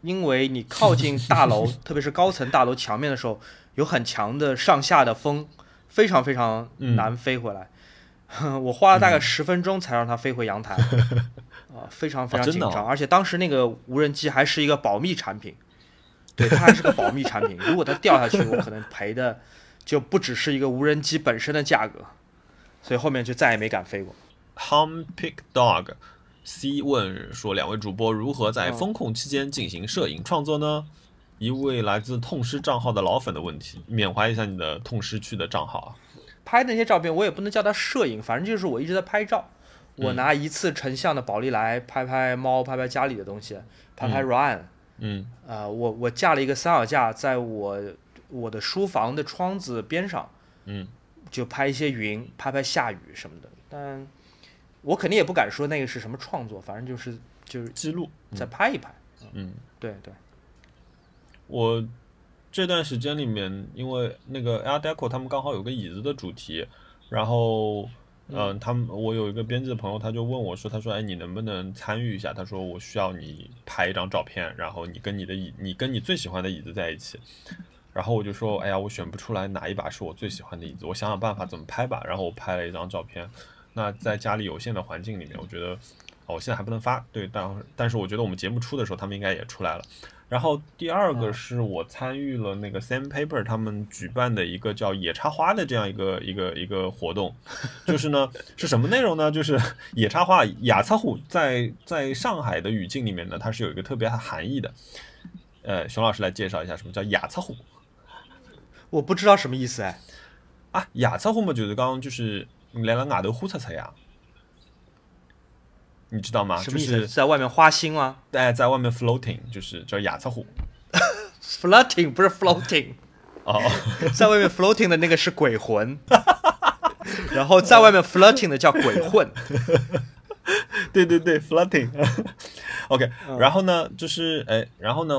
因为你靠近大楼，特别是高层大楼墙面的时候，有很强的上下的风，非常非常难飞回来。我花了大概十分钟才让它飞回阳台，啊，非常非常紧张。而且当时那个无人机还是一个保密产品，对，它还是个保密产品。如果它掉下去，我可能赔的就不只是一个无人机本身的价格。所以后面就再也没敢飞过。Hum Pick Dog。C 问说：“两位主播如何在风控期间进行摄影创作呢？”一位来自痛失账号的老粉的问题，缅怀一下你的痛失去的账号啊。拍那些照片，我也不能叫它摄影，反正就是我一直在拍照。我拿一次成像的宝丽来拍拍猫，拍拍家里的东西，拍拍 Ryan。嗯。呃，我我架了一个三脚架，在我我的书房的窗子边上。嗯。就拍一些云，拍拍下雨什么的，但。我肯定也不敢说那个是什么创作，反正就是就是记录，再拍一拍。嗯，对对。我这段时间里面，因为那个 Air Deco 他们刚好有个椅子的主题，然后嗯，他们我有一个编辑的朋友，他就问我说：“他说，哎，你能不能参与一下？他说我需要你拍一张照片，然后你跟你的椅，你跟你最喜欢的椅子在一起。”然后我就说：“哎呀，我选不出来哪一把是我最喜欢的椅子，我想想办法怎么拍吧。”然后我拍了一张照片。那在家里有限的环境里面，我觉得，我现在还不能发，对，但但是我觉得我们节目出的时候，他们应该也出来了。然后第二个是我参与了那个 Sandpaper 他们举办的一个叫野插花的这样一个一个一个活动，就是呢是什么内容呢？就是 野插花雅策虎在在上海的语境里面呢，它是有一个特别含义的。呃，熊老师来介绍一下什么叫雅策虎。我不知道什么意思哎。啊，雅策虎嘛，就是刚刚就是。来了外头呼擦擦呀，你知道吗？就是在外面花心吗？哎，在外面 floating，就是叫亚瑟虎。floating 不是 floating，哦，在外面 floating 的那个是鬼魂，然后在外面 floating 的叫鬼混。对对对，floating。OK，然后呢，就是哎，然后呢，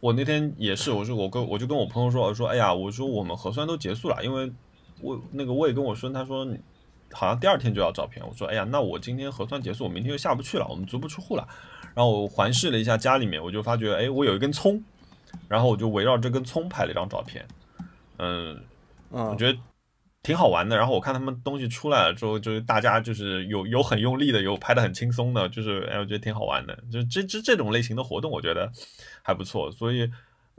我那天也是，我说我跟我就跟我朋友说，我说哎呀，我说我们核酸都结束了，因为我那个我也跟我说，他说。好像第二天就要照片，我说，哎呀，那我今天核酸结束，我明天就下不去了，我们足不出户了。然后我环视了一下家里面，我就发觉，哎，我有一根葱，然后我就围绕这根葱拍了一张照片。嗯，我觉得挺好玩的。然后我看他们东西出来了之后，就是大家就是有有很用力的，有拍的很轻松的，就是哎，我觉得挺好玩的。就这这这种类型的活动，我觉得还不错。所以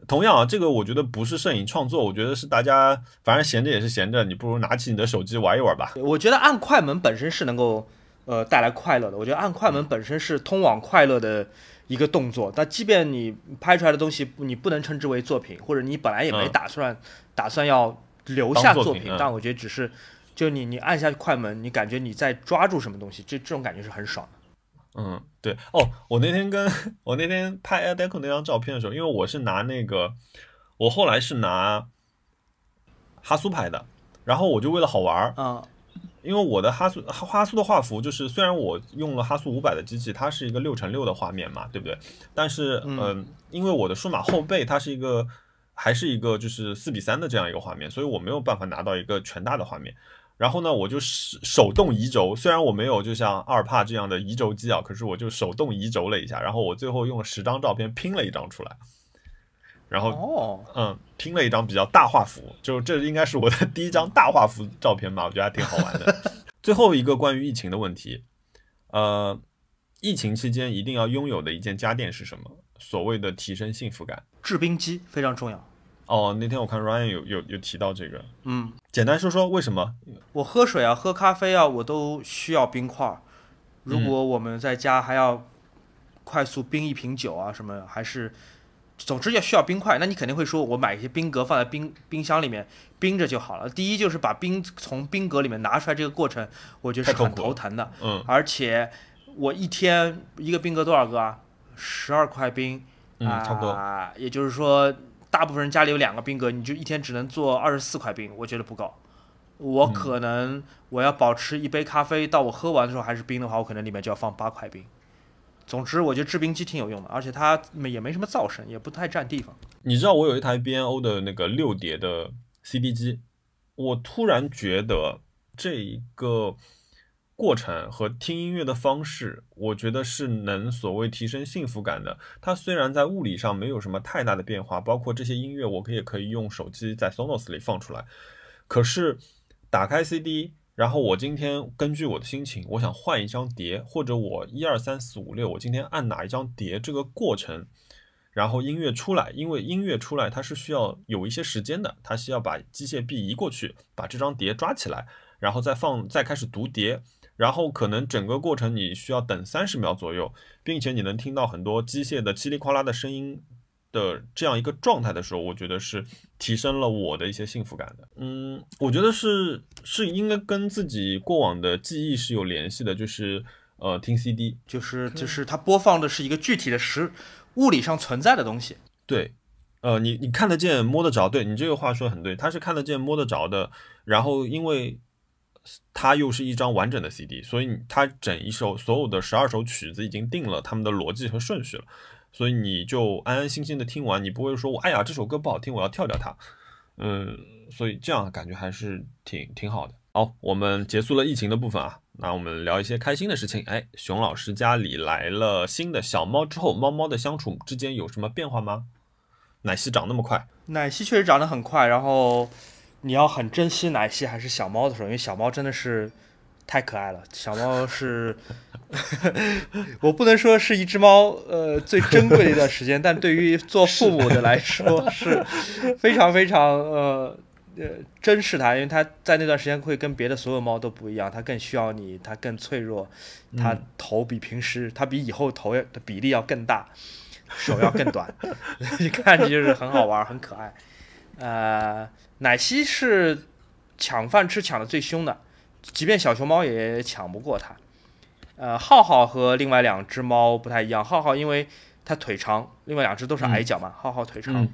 同样啊，这个我觉得不是摄影创作，我觉得是大家反正闲着也是闲着，你不如拿起你的手机玩一玩吧。我觉得按快门本身是能够呃带来快乐的，我觉得按快门本身是通往快乐的一个动作。但即便你拍出来的东西你不能称之为作品，或者你本来也没打算、打算要留下作品，但我觉得只是就你你按下快门，你感觉你在抓住什么东西，这这种感觉是很爽的。嗯，对哦，我那天跟 我那天拍 Air Deco 那张照片的时候，因为我是拿那个，我后来是拿哈苏拍的，然后我就为了好玩儿，嗯，因为我的哈苏哈苏的画幅就是虽然我用了哈苏五百的机器，它是一个六乘六的画面嘛，对不对？但是嗯，因为我的数码后背它是一个还是一个就是四比三的这样一个画面，所以我没有办法拿到一个全大的画面。然后呢，我就手手动移轴，虽然我没有就像阿尔帕这样的移轴机啊，可是我就手动移轴了一下，然后我最后用十张照片拼了一张出来，然后哦嗯，拼了一张比较大画幅，就这应该是我的第一张大画幅照片吧，我觉得还挺好玩的。最后一个关于疫情的问题，呃，疫情期间一定要拥有的一件家电是什么？所谓的提升幸福感，制冰机非常重要。哦，那天我看 Ryan 有有有提到这个，嗯，简单说说为什么？我喝水啊，喝咖啡啊，我都需要冰块。如果我们在家还要快速冰一瓶酒啊，什么还是，总之要需要冰块。那你肯定会说，我买一些冰格放在冰冰箱里面冰着就好了。第一就是把冰从冰格里面拿出来这个过程，我觉得是很头疼的。嗯，而且我一天一个冰格多少个啊？十二块冰，嗯，差不多。也就是说。大部分人家里有两个冰格，你就一天只能做二十四块冰，我觉得不够。我可能我要保持一杯咖啡到我喝完的时候还是冰的话，我可能里面就要放八块冰。总之，我觉得制冰机挺有用的，而且它也没什么噪声，也不太占地方。你知道我有一台 BNO 的那个六碟的 CD 机，我突然觉得这一个。过程和听音乐的方式，我觉得是能所谓提升幸福感的。它虽然在物理上没有什么太大的变化，包括这些音乐，我可以可以用手机在 Sonos 里放出来。可是打开 CD，然后我今天根据我的心情，我想换一张碟，或者我一二三四五六，我今天按哪一张碟，这个过程，然后音乐出来，因为音乐出来它是需要有一些时间的，它需要把机械臂移过去，把这张碟抓起来，然后再放，再开始读碟。然后可能整个过程你需要等三十秒左右，并且你能听到很多机械的叽里呱啦的声音的这样一个状态的时候，我觉得是提升了我的一些幸福感的。嗯，我觉得是是应该跟自己过往的记忆是有联系的，就是呃听 CD，就是就是它播放的是一个具体的实物理上存在的东西。对，呃，你你看得见摸得着，对你这个话说很对，它是看得见摸得着的。然后因为它又是一张完整的 CD，所以它整一首所有的十二首曲子已经定了他们的逻辑和顺序了，所以你就安安心心的听完，你不会说我哎呀这首歌不好听，我要跳掉它。嗯，所以这样感觉还是挺挺好的。好，我们结束了疫情的部分啊，那我们聊一些开心的事情。哎，熊老师家里来了新的小猫之后，猫猫的相处之间有什么变化吗？奶昔长那么快，奶昔确实长得很快，然后。你要很珍惜奶昔还是小猫的时候，因为小猫真的是太可爱了。小猫是，我不能说是一只猫，呃，最珍贵的一段时间，但对于做父母的来说是非常非常呃呃珍视它，因为它在那段时间会跟别的所有猫都不一样，它更需要你，它更脆弱，它头比平时，它比以后头的比例要更大，手要更短，一看就是很好玩，很可爱，呃。奶昔是抢饭吃抢的最凶的，即便小熊猫也抢不过它。呃，浩浩和另外两只猫不太一样，浩浩因为它腿长，另外两只都是矮脚嘛，浩浩腿长，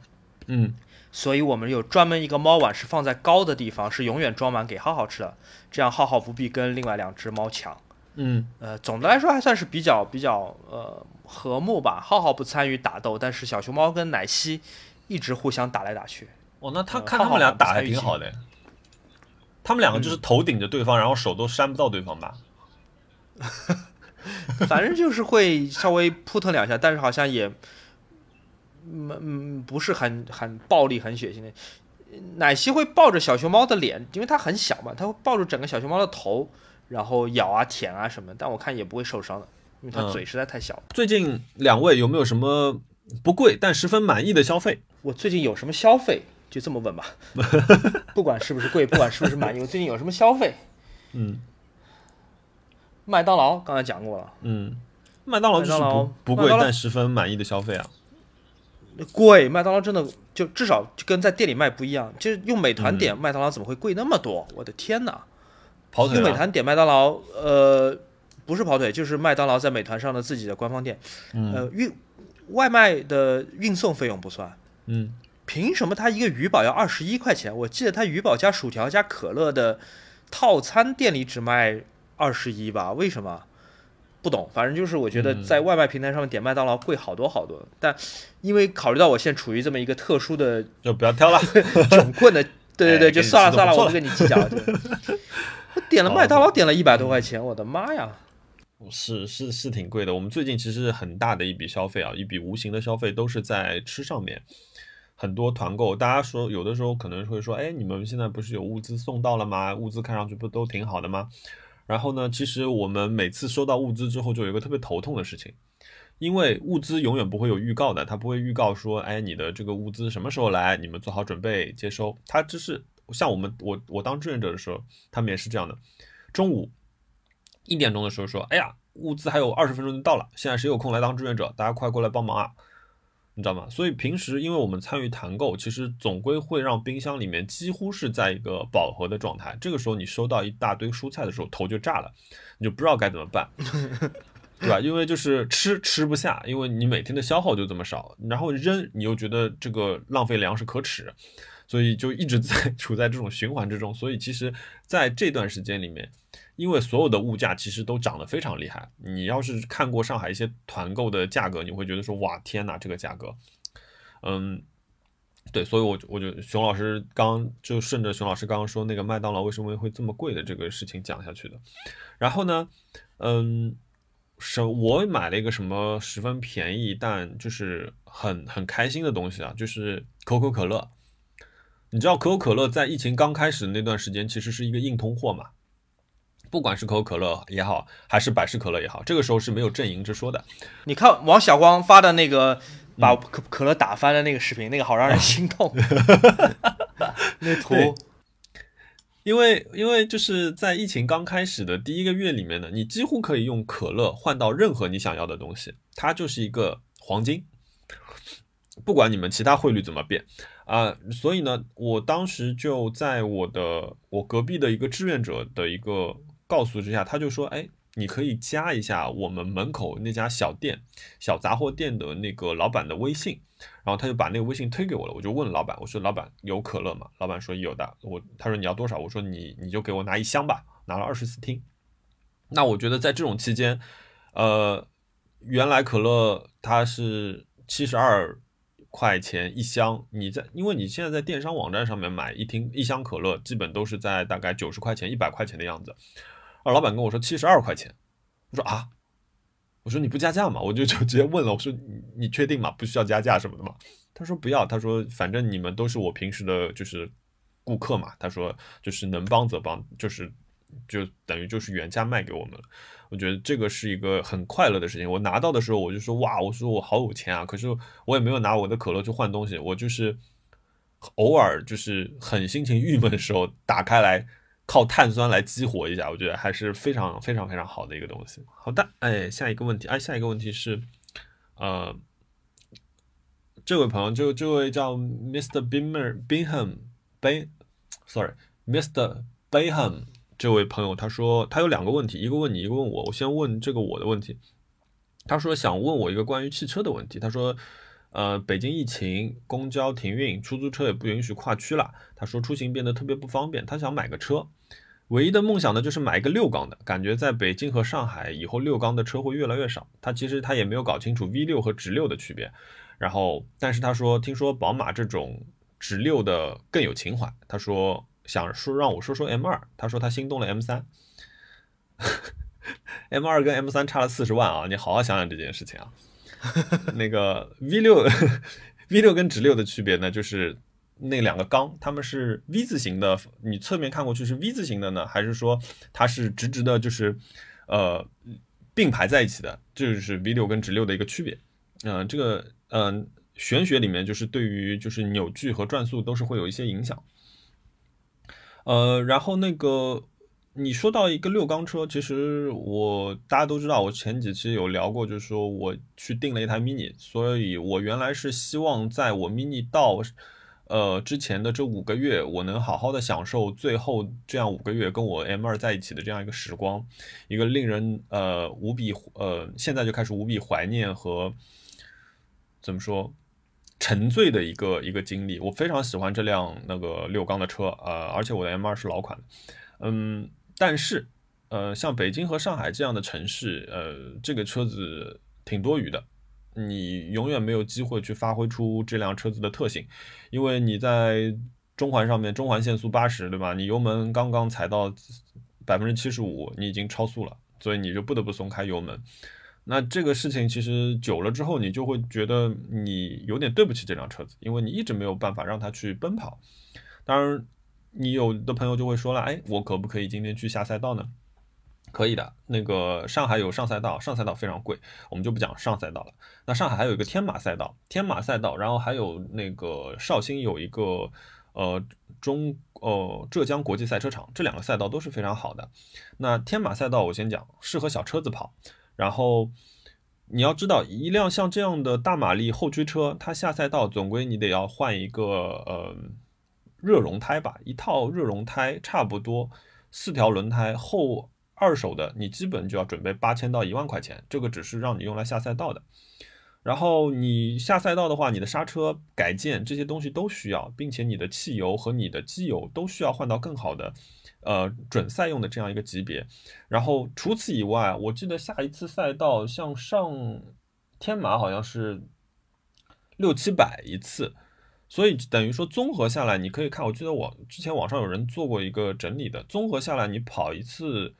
嗯，所以我们有专门一个猫碗是放在高的地方，是永远装满给浩浩吃的，这样浩浩不必跟另外两只猫抢。嗯，呃，总的来说还算是比较比较呃和睦吧。浩浩不参与打斗，但是小熊猫跟奶昔一直互相打来打去。哦，那他看他们俩打还挺好的，他们两个就是头顶着对方，然后手都扇不到对方吧？反正就是会稍微扑腾两下，但是好像也，嗯嗯，不是很很暴力、很血腥的。奶昔会抱着小熊猫的脸，因为它很小嘛，它会抱住整个小熊猫的头，然后咬啊、舔啊什么，但我看也不会受伤的，因为它嘴实在太小。最近两位有没有什么不贵但十分满意的消费。我最近有什么消费？就这么问吧，不管是不是贵，不管是不是满意，我最近有什么消费？嗯麦当劳刚才讲过了，嗯，麦当劳就是不不贵但十分满意的消费啊。贵，麦当劳真的就至少就跟在店里卖不一样，就是用美团嗯点麦当劳怎么会贵那么多？我的天哪！跑腿啊，用美团点麦当劳，呃，不是跑腿，就是麦当劳在美团上的自己的官方店，嗯呃，运外卖的运送费用不算。嗯，凭什么他一个鱼堡要二十一块钱？我记得他鱼堡加薯条加可乐的套餐店里只卖二十一吧？为什么？不懂，反正就是我觉得嗯在外卖平台上面点麦当劳贵好多好多。但因为考虑到我现在处于这么一个特殊的就不要挑了。窘困的，对对对，就算了算了，我不跟你计较。了我点了麦当劳点了一百多块钱，我的妈呀！是是是挺贵的。我们最近其实很大的一笔消费啊，一笔无形的消费都是在吃上面。很多团购，大家说有的时候可能会说，哎，你们现在不是有物资送到了吗？物资看上去不都挺好的吗？然后呢，其实我们每次收到物资之后，就有一个特别头痛的事情，因为物资永远不会有预告的，它不会预告说，哎，你的这个物资什么时候来，你们做好准备接收。它只是像我们我我当志愿者的时候，他们也是这样的，中午一点钟的时候说，哎呀，物资还有二十分钟就到了，现在谁有空来当志愿者？大家快过来帮忙啊！你知道吗？所以平时因为我们参与团购，其实总归会让冰箱里面几乎是在一个饱和的状态。这个时候你收到一大堆蔬菜的时候，头就炸了，你就不知道该怎么办，对吧？因为就是吃吃不下，因为你每天的消耗就这么少，然后扔你又觉得这个浪费粮食可耻，所以就一直在 处在这种循环之中。所以其实在这段时间里面，因为所有的物价其实都涨得非常厉害。你要是看过上海一些团购的价格，你会觉得说哇天哪，这个价格，嗯，对，所以我我就熊老师刚就顺着熊老师刚刚说那个麦当劳为什么会这么贵的这个事情讲下去的。然后呢，嗯，是我买了一个什么十分便宜但就是很很开心的东西啊，就是可口可乐。你知道可口可乐在疫情刚开始的那段时间，其实是一个硬通货嘛。不管是可口可乐也好，还是百事可乐也好，这个时候是没有阵营之说的。你看王小光发的那个把可可乐打翻的那个视频，那个好让人 心痛。那图因为因为就是在疫情刚开始的第一个月里面呢，你几乎可以用可乐换到任何你想要的东西，它就是一个黄金，不管你们其他汇率怎么变啊、所以呢，我当时就在我的我隔壁的一个志愿者的一个告诉之下，他就说，哎，你可以加一下我们门口那家小店小杂货店的那个老板的微信。然后他就把那个微信推给我了，我就问老板，我说老板有可乐吗？老板说有的，我他说你要多少？我说你你就给我拿一箱吧，拿了二十四听。那我觉得在这种期间，呃，原来可乐它是七十二块钱一箱，你在因为你现在在电商网站上面买一听一箱可乐，基本都是在大概九十块钱、一百块钱的样子。而老板跟我说七十二块钱，我说啊，我说你不加价嘛，我就就直接问了，我说你你确定吗？不需要加价什么的吗？他说不要，他说反正你们都是我平时的就是顾客嘛，他说就是能帮则帮，就是就等于就是原价卖给我们了。我觉得这个是一个很快乐的事情。我拿到的时候我就说哇，我说我好有钱啊，可是我也没有拿我的可乐去换东西，我就是偶尔就是很心情郁闷的时候打开来。靠碳酸来激活一下，我觉得还是非常非常非常好的一个东西。好的，哎，下一个问题，哎，下一个问题是，呃，这位朋友，就这位叫 Mr. Bimmer Bingham Bay，sorry，Mr. Bayham 这位朋友，他说他有两个问题，一个问你，一个问我。我先问这个我的问题。他说想问我一个关于汽车的问题。他说，呃，北京疫情，公交停运，出租车也不允许跨区了。他说出行变得特别不方便，他想买个车。唯一的梦想呢，就是买一个六缸的，感觉在北京和上海以后六缸的车会越来越少。他其实他也没有搞清楚 V 六和直六的区别，然后但是他说听说宝马这种直六的更有情怀，他说想说让我说说 M 二，他说他心动了 M 三，M 二跟 M 三差了四十万啊，你好好想想这件事情啊。那个 V 六 V 六跟直六的区别呢，就是。那两个缸，它们是 V 字形的，你侧面看过去是 V 字形的呢，还是说它是直直的，就是呃并排在一起的？这就是 V 六跟直六的一个区别。嗯，这个嗯玄学里面就是对于就是扭矩和转速都是会有一些影响。呃，然后那个你说到一个六缸车，其实我大家都知道，我前几期有聊过，就是说我去订了一台 mini，所以我原来是希望在我 mini 到呃之前的这五个月，我能好好的享受最后这样五个月跟我 M 二在一起的这样一个时光，一个令人呃无比呃现在就开始无比怀念和怎么说？沉醉的一个一个经历，我非常喜欢这辆那个六缸的车，呃，而且我的 M 二是老款，嗯，但是，呃，像北京和上海这样的城市，呃，这个车子挺多余的，你永远没有机会去发挥出这辆车子的特性，因为你在中环上面，中环限速八十，对吧？你油门刚刚踩到百分之七十五，你已经超速了，所以你就不得不松开油门。那这个事情其实久了之后，你就会觉得你有点对不起这辆车子，因为你一直没有办法让它去奔跑。当然，你有的朋友就会说了，哎，我可不可以今天去下赛道呢？可以的，那个上海有上赛道，上赛道非常贵，我们就不讲上赛道了。那上海还有一个天马赛道，天马赛道，然后还有那个绍兴有一个呃中呃浙江国际赛车场，这两个赛道都是非常好的。那天马赛道我先讲，适合小车子跑。然后你要知道，一辆像这样的大马力后驱车，它下赛道总归你得要换一个呃热熔胎吧，一套热熔胎差不多四条轮胎后二手的，你基本就要准备八千到一万块钱，这个只是让你用来下赛道的。然后你下赛道的话，你的刹车改件这些东西都需要，并且你的汽油和你的机油都需要换到更好的。呃，准赛用的这样一个级别，然后除此以外，我记得下一次赛道像上天马好像是六七百一次，所以等于说综合下来，你可以看，我记得我之前网上有人做过一个整理的，综合下来你跑一次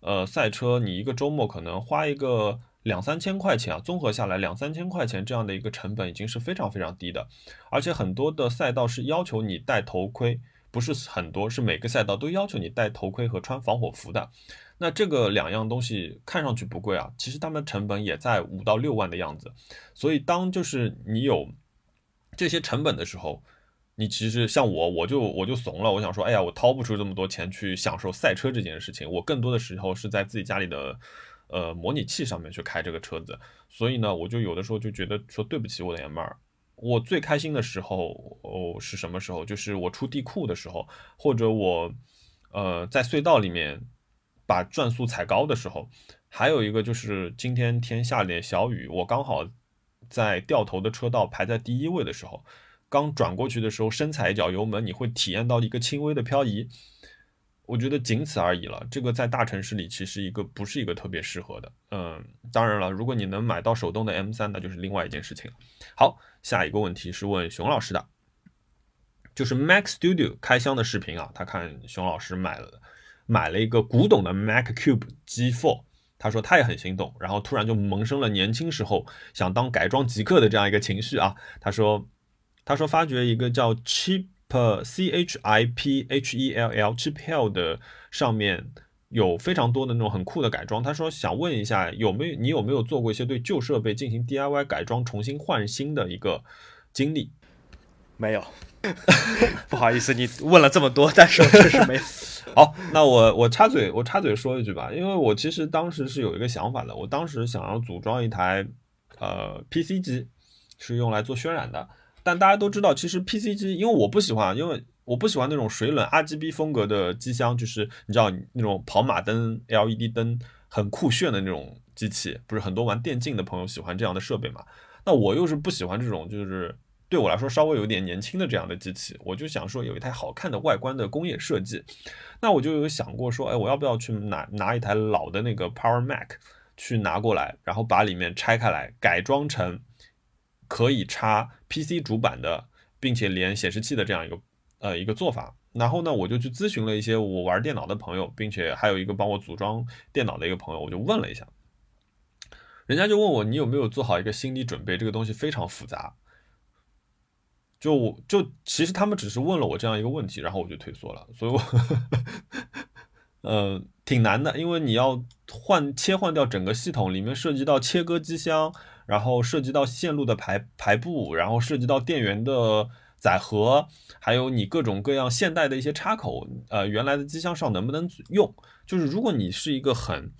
呃赛车，你一个周末可能花一个两三千块钱啊，综合下来两三千块钱这样的一个成本已经是非常非常低的，而且很多的赛道是要求你戴头盔。不是很多，是每个赛道都要求你戴头盔和穿防火服的。那这个两样东西看上去不贵啊，其实它们成本也在五到六万的样子。所以当就是你有这些成本的时候，你其实像我，我就我就怂了。我想说，哎呀，我掏不出这么多钱去享受赛车这件事情。我更多的时候是在自己家里的呃模拟器上面去开这个车子。所以呢，我就有的时候就觉得说对不起我的 M 二。我最开心的时候哦是什么时候？就是我出地库的时候，或者我呃在隧道里面把转速踩高的时候，还有一个就是今天天下点小雨，我刚好在掉头的车道排在第一位的时候，刚转过去的时候深踩一脚油门，你会体验到一个轻微的漂移。我觉得仅此而已了。这个在大城市里其实一个不是一个特别适合的。嗯，当然了，如果你能买到手动的 M3，那就是另外一件事情了。好，下一个问题是问熊老师的，就是 Mac Studio 开箱的视频啊。他看熊老师买了买了一个古董的 Mac Cube G4，他说他也很心动，然后突然就萌生了年轻时候想当改装极客的这样一个情绪啊。他说他说发掘一个叫 Cheap。C H I P H E L L Chip Hill 的上面有非常多的那种很酷的改装。他说想问一下，有没有你有没有做过一些对旧设备进行 D I Y 改装、重新换新的一个经历？没有，不好意思，你问了这么多，但是确实没有。好，那我我插嘴，我插嘴说一句吧，因为我其实当时是有一个想法的，我当时想要组装一台呃 P C 机，是用来做渲染的。但大家都知道，其实 PC 机，因为我不喜欢，因为我不喜欢那种水冷 RGB 风格的机箱，就是你知道那种跑马灯、LED 灯很酷炫的那种机器，不是很多玩电竞的朋友喜欢这样的设备嘛？那我又是不喜欢这种，就是对我来说稍微有点年轻的这样的机器，我就想说有一台好看的外观的工业设计，那我就有想过说，哎，我要不要去拿拿一台老的那个 Power Mac 去拿过来，然后把里面拆开来改装成。可以插 PC 主板的，并且连显示器的这样一个呃一个做法。然后呢，我就去咨询了一些我玩电脑的朋友，并且还有一个帮我组装电脑的一个朋友，我就问了一下，人家就问我你有没有做好一个心理准备？这个东西非常复杂。就我就其实他们只是问了我这样一个问题，然后我就退缩了。所以，我 呃挺难的，因为你要换切换掉整个系统，里面涉及到切割机箱。然后涉及到线路的排排布，然后涉及到电源的载荷，还有你各种各样现代的一些插口，呃，原来的机箱上能不能用？就是如果你是一个很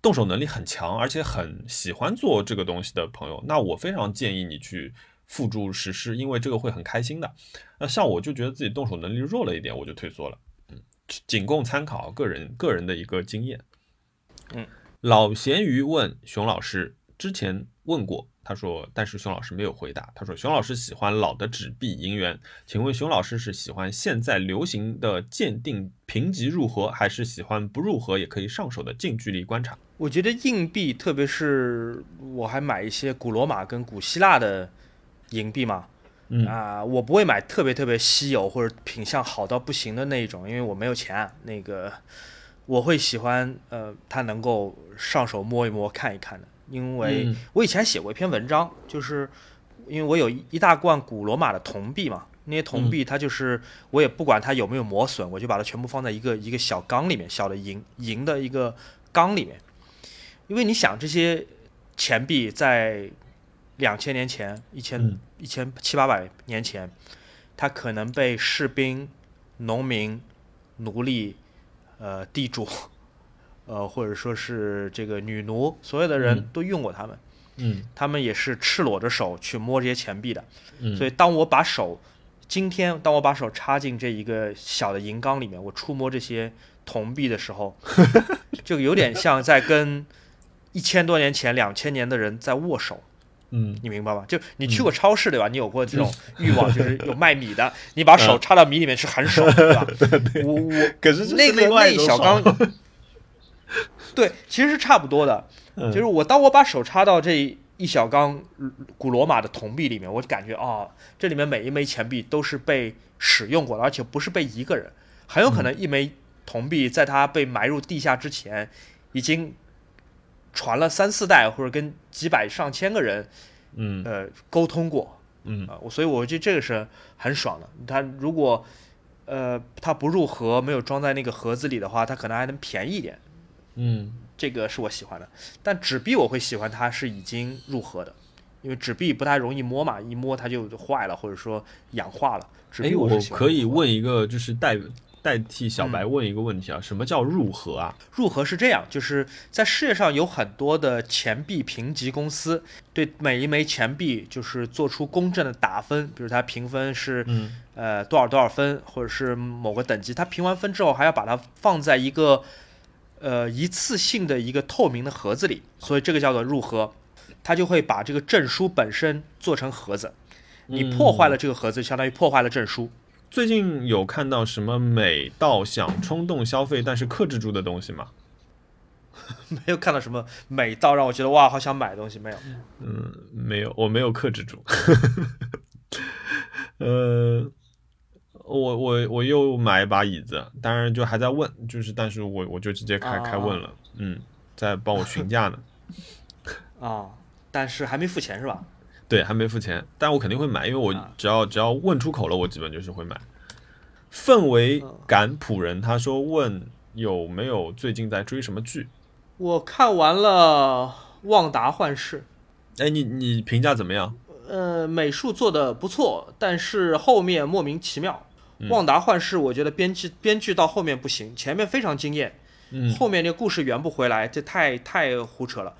动手能力很强，而且很喜欢做这个东西的朋友，那我非常建议你去付诸实施，因为这个会很开心的。那像我就觉得自己动手能力弱了一点，我就退缩了。嗯，仅供参考，个人个人的一个经验。嗯，老咸鱼问熊老师，之前问过，他说，但是熊老师没有回答。他说，熊老师喜欢老的纸币银元，请问熊老师是喜欢现在流行的鉴定评级入盒，还是喜欢不入盒也可以上手的近距离观察？我觉得硬币，特别是我还买一些古罗马跟古希腊的银币嘛，嗯。啊、我不会买特别特别稀有或者品相好到不行的那一种，因为我没有钱。那个我会喜欢呃，它能够上手摸一摸、看一看的，因为嗯。我以前写过一篇文章，就是因为我有一一大罐古罗马的铜币嘛，那些铜币它就是我也不管它有没有磨损，我就把它全部放在一个一个小缸里面，小的银银的一个缸里面，因为你想这些钱币在两千年前、一千嗯一千七八百年前，它可能被士兵、农民、奴隶、呃地主，呃或者说是这个女奴，所有的人嗯都用过他们。嗯他们也是赤裸着手去摸这些钱币的。嗯，所以当我把手，今天当我把手插进这一个小的银缸里面，我触摸这些铜币的时候，就有点像在跟一千多年前、两千年的人在握手。嗯。你明白吗？就你去过超市对吧？你有过这种欲望，就是 有卖米的，你把手插到米里面去很爽，对吧？我我可是那个那小一种爽。缸，对，其实是差不多的。嗯。就是我当我把手插到这一小缸古罗马的铜币里面，我就感觉啊、这里面每一枚钱币都是被使用过的，而且不是被一个人，很有可能一枚铜币在它被埋入地下之前，已经传了三四代，或者跟几百上千个人嗯呃沟通过嗯啊、所以我觉得这个是很爽的。它如果呃它不入盒，没有装在那个盒子里的话，它可能还能便宜一点。嗯这个是我喜欢的。但纸币我会喜欢它是已经入盒的，因为纸币不太容易摸嘛，一摸它就坏了或者说氧化了。纸币，我可以问一个，就是代代替小白问一个问题啊，什么叫入盒啊？入盒是这样，就是在世界上有很多的钱币评级公司，对每一枚钱币就是做出公正的打分，比如它评分是嗯呃多少多少分，或者是某个等级，它评完分之后还要把它放在一个呃一次性的一个透明的盒子里，所以这个叫做入盒。它就会把这个证书本身做成盒子，你破坏了这个盒子，相当于破坏了证书。最近有看到什么美到想冲动消费但是克制住的东西吗？没有看到什么美到让我觉得哇，好想买的东西，没有。嗯，没有，我没有克制住。呃，我我我又买一把椅子，当然就还在问，就是但是我我就直接开开问了，嗯，在帮我询价呢。啊，但是还没付钱是吧？对，还没付钱，但我肯定会买，因为我啊只要只要问出口了，我基本就是会买。氛围嗯感仆人他说问有没有最近在追什么剧？我看完了《旺达幻视》，哎，你你评价怎么样？呃，美术做的不错，但是后面莫名其妙。嗯旺达幻视》我觉得编剧编剧到后面不行，前面非常惊艳，嗯后面那个故事圆不回来，这太太胡扯了。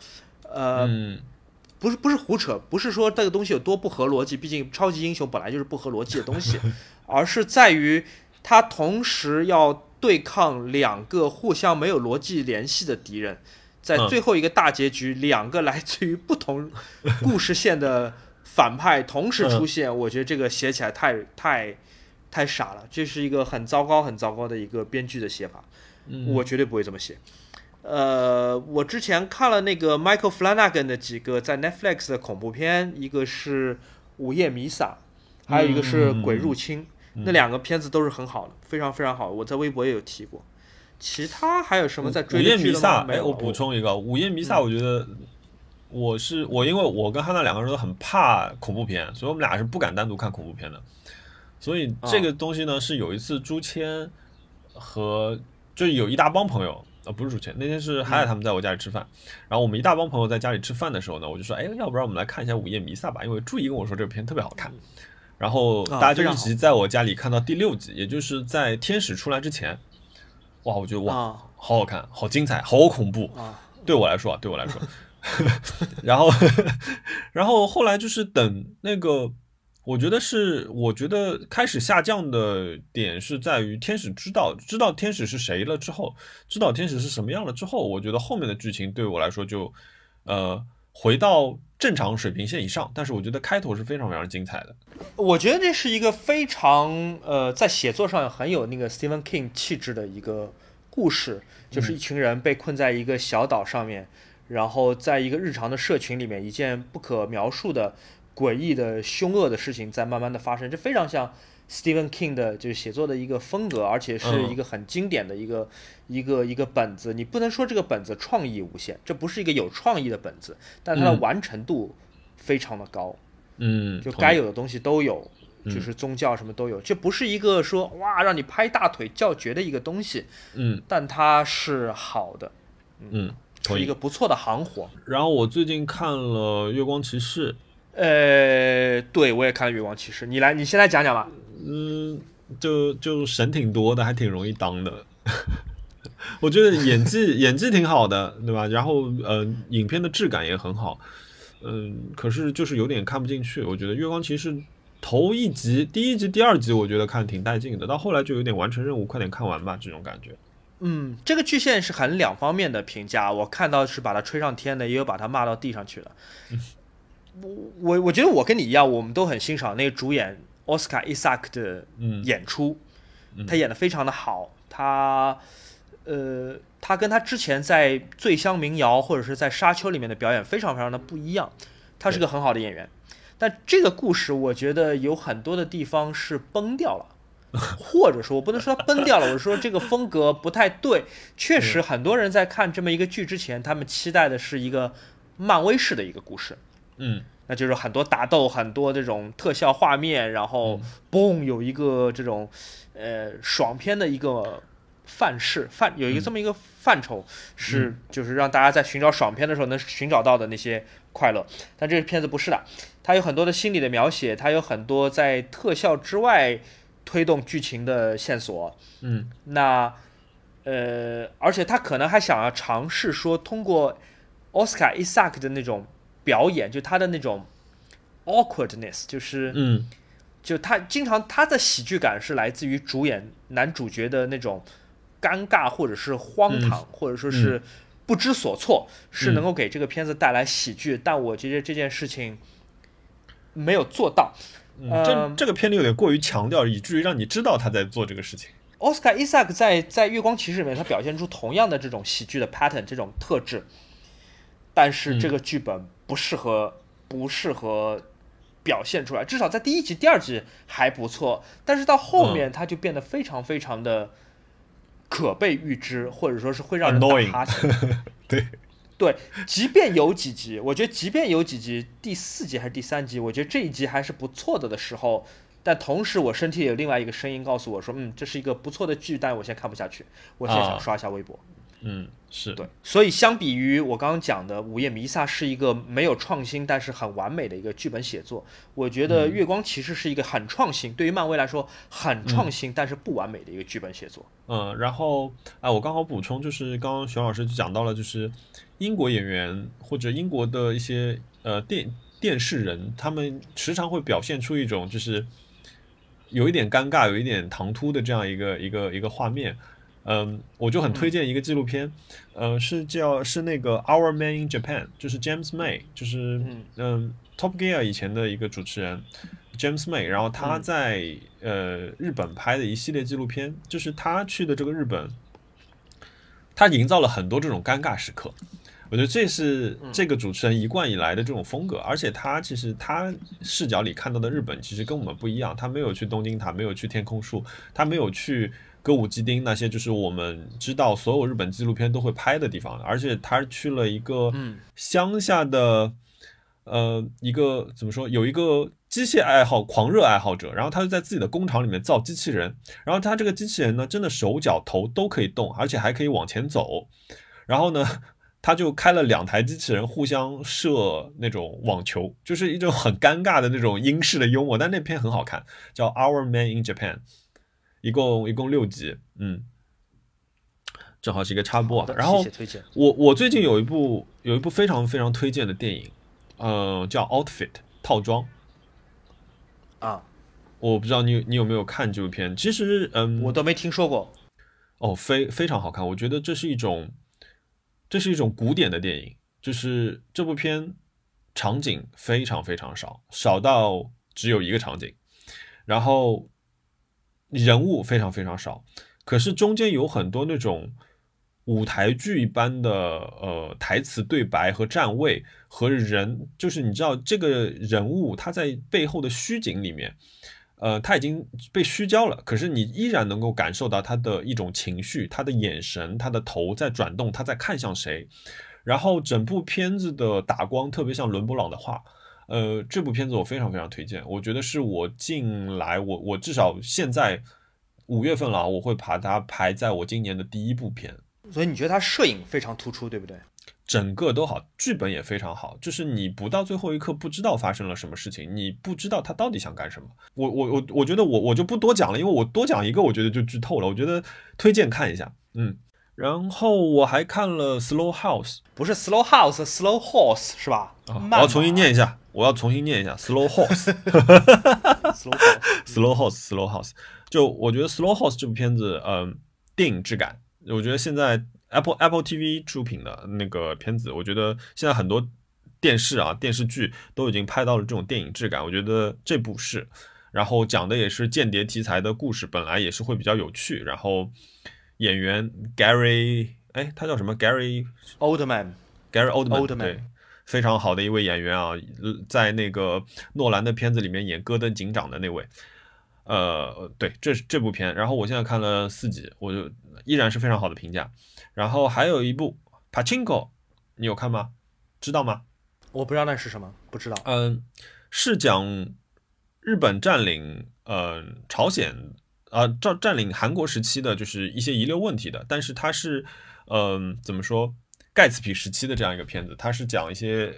呃，嗯不是不是胡扯，不是说这个东西有多不合逻辑，毕竟超级英雄本来就是不合逻辑的东西，而是在于它同时要对抗两个互相没有逻辑联系的敌人，在嗯最后一个大结局，两个来自于不同故事线的反派同时出现，我觉得这个写起来太太太傻了，这是一个很糟糕很糟糕的一个编剧的写法。嗯，我绝对不会这么写。呃，我之前看了那个 Michael Flanagan 的几个在 Netflix 的恐怖片，一个是《午夜弥撒》，还有一个是《鬼入侵》，嗯那两个片子都是很好的，非常非常好。我在微博也有提过。其他还有什么在追的剧的吗？夜弥撒，哎，没有。我补充一个，午夜弥撒，我觉得我是我，因为我跟汉娜两个人都很怕恐怖片，所以我们俩是不敢单独看恐怖片的。所以这个东西呢，是有一次朱谦和就是有一大帮朋友，呃，不是主持人，那天是海海他们在我家里吃饭，然后我们一大帮朋友在家里吃饭的时候呢，我就说，哎，要不然我们来看一下《午夜弥撒》吧，因为朱怡跟我说这个片特别好看，然后大家就一直在我家里看到第六集，也就是在天使出来之前，哇，我觉得哇，好好看，好精彩，好恐怖 啊！对我来说，对我来说，然后，然后后来就是等那个。我觉得是，我觉得开始下降的点是在于天使知道知道天使是谁了之后，知道天使是什么样了之后，我觉得后面的剧情对我来说就，呃，回到正常水平线以上。但是我觉得开头是非常非常精彩的。我觉得这是一个非常呃，在写作上很有那个 Stephen King 气质的一个故事，就是一群人被困在一个小岛上面，然后在一个日常的社群里面，一件不可描述的。诡异的、凶恶的事情在慢慢的发生，这非常像 Stephen King 的就是写作的一个风格，而且是一个很经典的一个一个一个本子。你不能说这个本子创意无限，这不是一个有创意的本子，但它的完成度非常的高。嗯，就该有的东西都有，就是宗教什么都有。这不是一个说哇让你拍大腿叫绝的一个东西。嗯，但它是好的。嗯，是一个不错的行活。然后我最近看了《月光骑士》。呃，对，我也看了《月光骑士》，你来，你先来讲讲吧。嗯，就就神挺多的，还挺容易当的。我觉得演技演技挺好的，对吧？然后呃，影片的质感也很好。嗯，可是就是有点看不进去。我觉得《月光骑士》头一集、第一集、第二集，我觉得看挺带劲的，到后来就有点完成任务，快点看完吧这种感觉。嗯，这个剧线是很两方面的评价，我看到是把它吹上天的，也有把它骂到地上去了。我我我觉得我跟你一样，我们都很欣赏那个主演奥斯卡伊萨克的演出，他演的非常的好。他呃，他跟他之前在《醉乡民谣》或者是在《沙丘》里面的表演非常非常的不一样。他是个很好的演员，但这个故事我觉得有很多的地方是崩掉了，或者说我不能说他崩掉了，我是说这个风格不太对。确实，很多人在看这么一个剧之前，他们期待的是一个漫威式的一个故事。嗯，那就是很多打斗，很多这种特效画面，然后嘣，有一个这种呃爽片的一个范式范，有一个这么一个范畴，是就是让大家在寻找爽片的时候能寻找到的那些快乐。但这个片子不是的，它有很多的心理的描写，它有很多在特效之外推动剧情的线索。嗯，那呃，而且他可能还想要尝试说，通过奥斯卡伊萨克的那种。表演就他的那种 awkwardness，就是，嗯，就他经常他的喜剧感是来自于主演男主角的那种尴尬或者是荒唐或者说是不知所措，是能够给这个片子带来喜剧。但我觉得这件事情没有做到。这这个片里有点过于强调，以至于让你知道他在做这个事情。奥斯卡伊萨克在在《月光骑士》里面，他表现出同样的这种喜剧的 pattern 这种特质，但是这个剧本。不适合，不适合表现出来。至少在第一集、第二集还不错，但是到后面他就变得非常非常的可被预知，或者说是会让人打哈欠。对 对，即便有几集，我觉得即便有几集，第四集还是第三集，我觉得这一集还是不错的的时候，但同时我身体里有另外一个声音告诉我说，嗯，这是一个不错的剧，但我现在看不下去，我现在想刷一下微博。嗯，是对，所以相比于我刚刚讲的《午夜弥撒》是一个没有创新但是很完美的一个剧本写作，我觉得《月光骑士》是一个很创新，对于漫威来说很创新但是不完美的一个剧本写作。嗯，然后啊，我刚好补充，就是刚刚熊老师就讲到了，就是英国演员或者英国的一些呃电电视人，他们时常会表现出一种就是有一点尴尬、有一点唐突的这样一个一个一个画面。嗯，我就很推荐一个纪录片，呃，是叫是那个 Our Man in Japan，就是 James May，就是嗯。Top Gear 以前的一个主持人 James May，然后他在呃日本拍的一系列纪录片，就是他去的这个日本，他营造了很多这种尴尬时刻，我觉得这是这个主持人一贯以来的这种风格，而且他其实他视角里看到的日本其实跟我们不一样，他没有去东京塔，没有去天空树，他没有去。歌舞伎町那些就是我们知道所有日本纪录片都会拍的地方，而且他去了一个乡下的，呃，一个怎么说，有一个机械爱好狂热爱好者，然后他就在自己的工厂里面造机器人，然后他这个机器人呢，真的手脚头都可以动，而且还可以往前走，然后呢，他就开了两台机器人互相射那种网球，就是一种很尴尬的那种英式的幽默，但那片很好看，叫《Our Man in Japan》，一共一共六集，嗯，正好是一个插播。然后我我最近有一部有一部非常非常推荐的电影，呃，叫《Outfit》套装。啊，我不知道你你有没有看这部片？其实，嗯，我都没听说过。哦，非非常好看，我觉得这是一种，这是一种古典的电影。就是这部片场景非常非常少，少到只有一个场景，然后人物非常非常少，可是中间有很多那种。舞台剧一般的呃台词对白和站位和人，就是你知道这个人物他在背后的虚景里面，呃他已经被虚焦了，可是你依然能够感受到他的一种情绪，他的眼神，他的头在转动，他在看向谁。然后整部片子的打光特别像伦勃朗的画，呃这部片子我非常非常推荐，我觉得是我近来我我至少现在五月份了，我会把它排在我今年的第一部片。所以你觉得它摄影非常突出，对不对？整个都好，剧本也非常好，就是你不到最后一刻不知道发生了什么事情，你不知道他到底想干什么。我我我我觉得我我就不多讲了，因为我多讲一个，我觉得就剧透了。我觉得推荐看一下，嗯。然后我还看了 Slow House，不是 Slow House，Slow Horse 是吧？我要重新念一下，我要重新念一下 Slow Horse，Slow House，Slow House。就我觉得 Slow House 这部片子，嗯，电影质感。我觉得现在 Apple Apple TV 出品的那个片子，我觉得现在很多电视啊电视剧都已经拍到了这种电影质感。我觉得这部是，然后讲的也是间谍题材的故事，本来也是会比较有趣。然后演员 Gary，哎，他叫什么？Gary Oldman，Gary Oldman，对，非常好的一位演员啊，在那个诺兰的片子里面演戈登警长的那位。呃，对，这是这部片，然后我现在看了四集，我就依然是非常好的评价。然后还有一部《Pachinko》，你有看吗？知道吗？我不知道那是什么，不知道。嗯，是讲日本占领呃朝鲜啊占占领韩国时期的就是一些遗留问题的，但是它是嗯怎么说盖茨比时期的这样一个片子，它是讲一些。